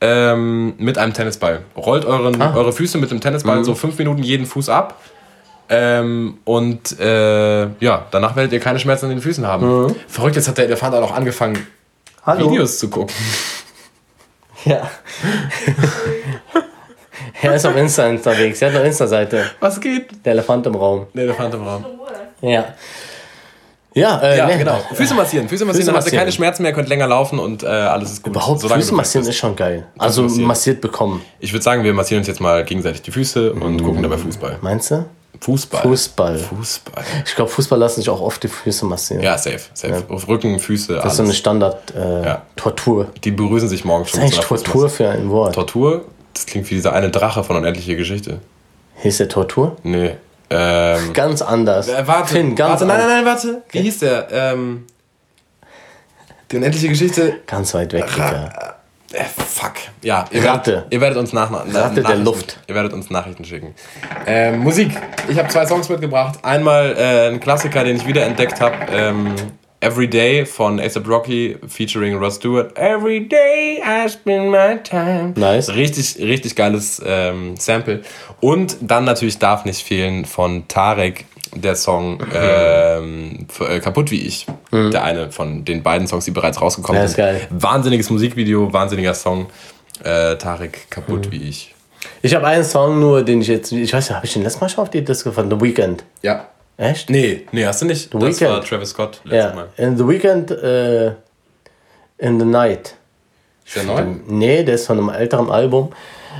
ähm, mit einem Tennisball. Rollt euren, eure Füße mit dem Tennisball so fünf Minuten jeden Fuß ab. Ähm, und äh, ja, danach werdet ihr keine Schmerzen an den Füßen haben. Verrückt, jetzt hat der Elefant auch noch angefangen, Videos zu gucken. Ja. er ist auf Insta unterwegs. Er hat eine Insta-Seite. Was geht? Der Elefant im Raum. Der Elefant im Raum. Ja. Ja, äh, Ja, nee. genau. Füße massieren. Füße massieren, dann habt ihr keine Schmerzen mehr, könnt länger laufen und äh, alles ist gut. Überhaupt Füße massieren ist schon geil. Also massiert bekommen. Ich würde sagen, wir massieren uns jetzt mal gegenseitig die Füße und Mm. gucken dabei Fußball. Meinst du? Fußball. Fußball. Fußball. Ich glaube, Fußball lassen sich auch oft die Füße massieren. Ja, safe. safe. Auf Rücken, Füße, Das alles. ist so eine Standard-Tortur. Die berühren sich morgen schon. Was ist eigentlich Tortur für ein Wort? Tortur? Das klingt wie dieser eine Drache von Unendliche Geschichte. Hieß der Tortur? Nee. Ähm, Ganz anders. äh, warte, Finn, ganz warte, nein, nein, nein, warte. Wie hieß der? Ähm, die Unendliche Geschichte. Ganz weit weg, Digga. Äh, fuck. Ja, ihr Ratte. Werdet, ihr werdet uns nach, nach, Ratte der Nachrichten- Luft. Ihr werdet uns Nachrichten schicken. Ähm, Musik. Ich habe zwei Songs mitgebracht. Einmal äh, ein Klassiker, den ich wiederentdeckt habe. Ähm, Every Day von A$AP Rocky featuring Ross Stewart. Every day I spend my time. Nice. Richtig, richtig geiles ähm, Sample. Und dann natürlich darf nicht fehlen von Tarek der Song ähm, für, äh, Kaputt wie ich. Der eine von den beiden Songs, die bereits rausgekommen Ja, ist sind. geil. Wahnsinniges Musikvideo, wahnsinniger Song. Äh, Tarek Kaputt wie ich. Ich habe einen Song nur, den ich jetzt, ich weiß nicht, habe ich den letztes Mal schon auf die Disco von The Weeknd? Ja. Echt? Nee, nee, hast du nicht. das Weeknd. war Travis Scott letztes Ja. Mal. In The Weeknd, äh, In the Night. Ist der neu? Nee, der ist von einem älteren Album.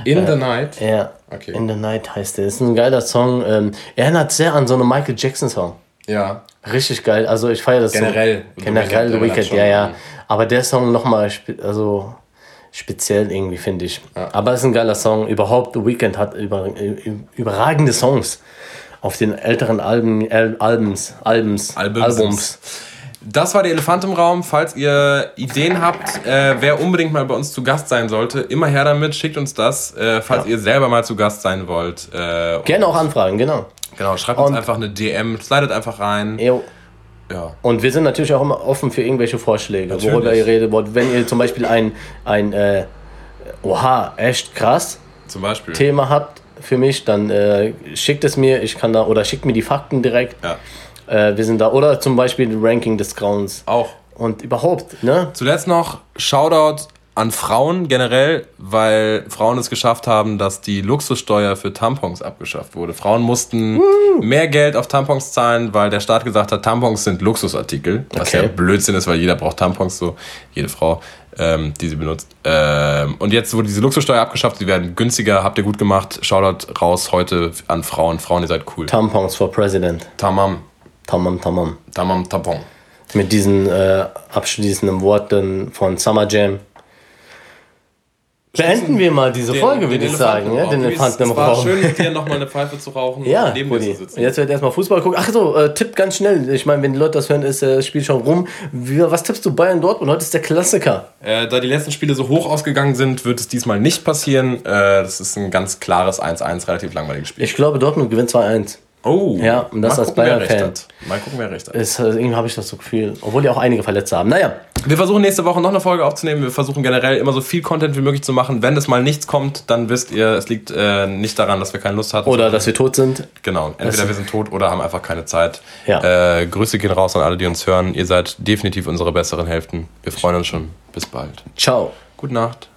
In the Night. Ja. Okay. In the Night heißt der. Ist ein geiler Song. Ähm, erinnert sehr an so einen Michael Jackson Song. Ja. Richtig geil. Also ich feiere das Generell. So. Generell The Weeknd ja, ja. Aber der Song nochmal, also speziell irgendwie, finde ich. Aber es ist ein geiler Song. Überhaupt, The Weeknd hat über, überragende Songs auf den älteren Alben, Al Albums, Albums, Albums. Albums. Das war der Elefant im Raum. Falls ihr Ideen habt, äh, wer unbedingt mal bei uns zu Gast sein sollte, immer her damit, schickt uns das. Äh, falls ihr selber mal zu Gast sein wollt. Äh, Gerne auch anfragen, genau. Genau, schreibt uns Und- einfach eine DM, slidet einfach rein. Jo. Ja. Und wir sind natürlich auch immer offen für irgendwelche Vorschläge, Natürlich. worüber ihr redet wollt. Wenn ihr zum Beispiel ein, ein äh, oha, echt krass Zum Beispiel. Thema habt für mich, dann äh, schickt es mir, ich kann da, oder schickt mir die Fakten direkt. Ja. Äh, wir sind da, oder zum Beispiel Ranking des Grauens. Auch. Und überhaupt, ne? Zuletzt noch Shoutout an Frauen generell, weil Frauen es geschafft haben, dass die Luxussteuer für Tampons abgeschafft wurde. Frauen mussten mehr Geld auf Tampons zahlen, weil der Staat gesagt hat, Tampons sind Luxusartikel. Was Okay. ja Blödsinn ist, weil jeder braucht Tampons, so jede Frau, ähm, die sie benutzt. Ähm, und jetzt wurde diese Luxussteuer abgeschafft, sie werden günstiger, habt ihr gut gemacht. Shoutout raus heute an Frauen. Frauen, ihr seid cool. Tampons for President. Tamam, Tamam, tamam. tamam, tampon. Mit diesen äh, abschließenden Worten von Summer Jam. Beenden wir mal diese Folge, würde ich sagen. Ja, den Elefanten im Es war Raum. schön, mit dir nochmal eine Pfeife zu rauchen Ja, und neben dir Rudi. zu sitzen. Jetzt wird erstmal Fußball gucken. Ach so, äh, Tipp ganz schnell. Ich meine, wenn die Leute das hören, ist äh, das Spiel schon rum. Wie, was tippst du Bayern Dortmund? Heute ist der Klassiker. Äh, da die letzten Spiele so hoch ausgegangen sind, wird es diesmal nicht passieren. Äh, das ist ein ganz klares 1-1, relativ langweiliges Spiel. Ich glaube, Dortmund gewinnt 2-1. Oh, Ja, und das als Bayern-Fan. Mal gucken, wer recht hat. Ist, äh, irgendwie habe ich das so Gefühl. Obwohl die auch einige Verletzte haben. Naja, Wir versuchen nächste Woche noch eine Folge aufzunehmen. Wir versuchen generell immer so viel Content wie möglich zu machen. Wenn es mal nichts kommt, dann wisst ihr, es liegt äh, nicht daran, dass wir keine Lust hatten. oder dass wir tot sind. Genau, entweder wir sind tot oder haben einfach keine Zeit. Ja. Äh, Grüße gehen raus an alle, die uns hören. Ihr seid definitiv unsere besseren Hälften. Wir freuen uns schon. Bis bald. Ciao. Gute Nacht.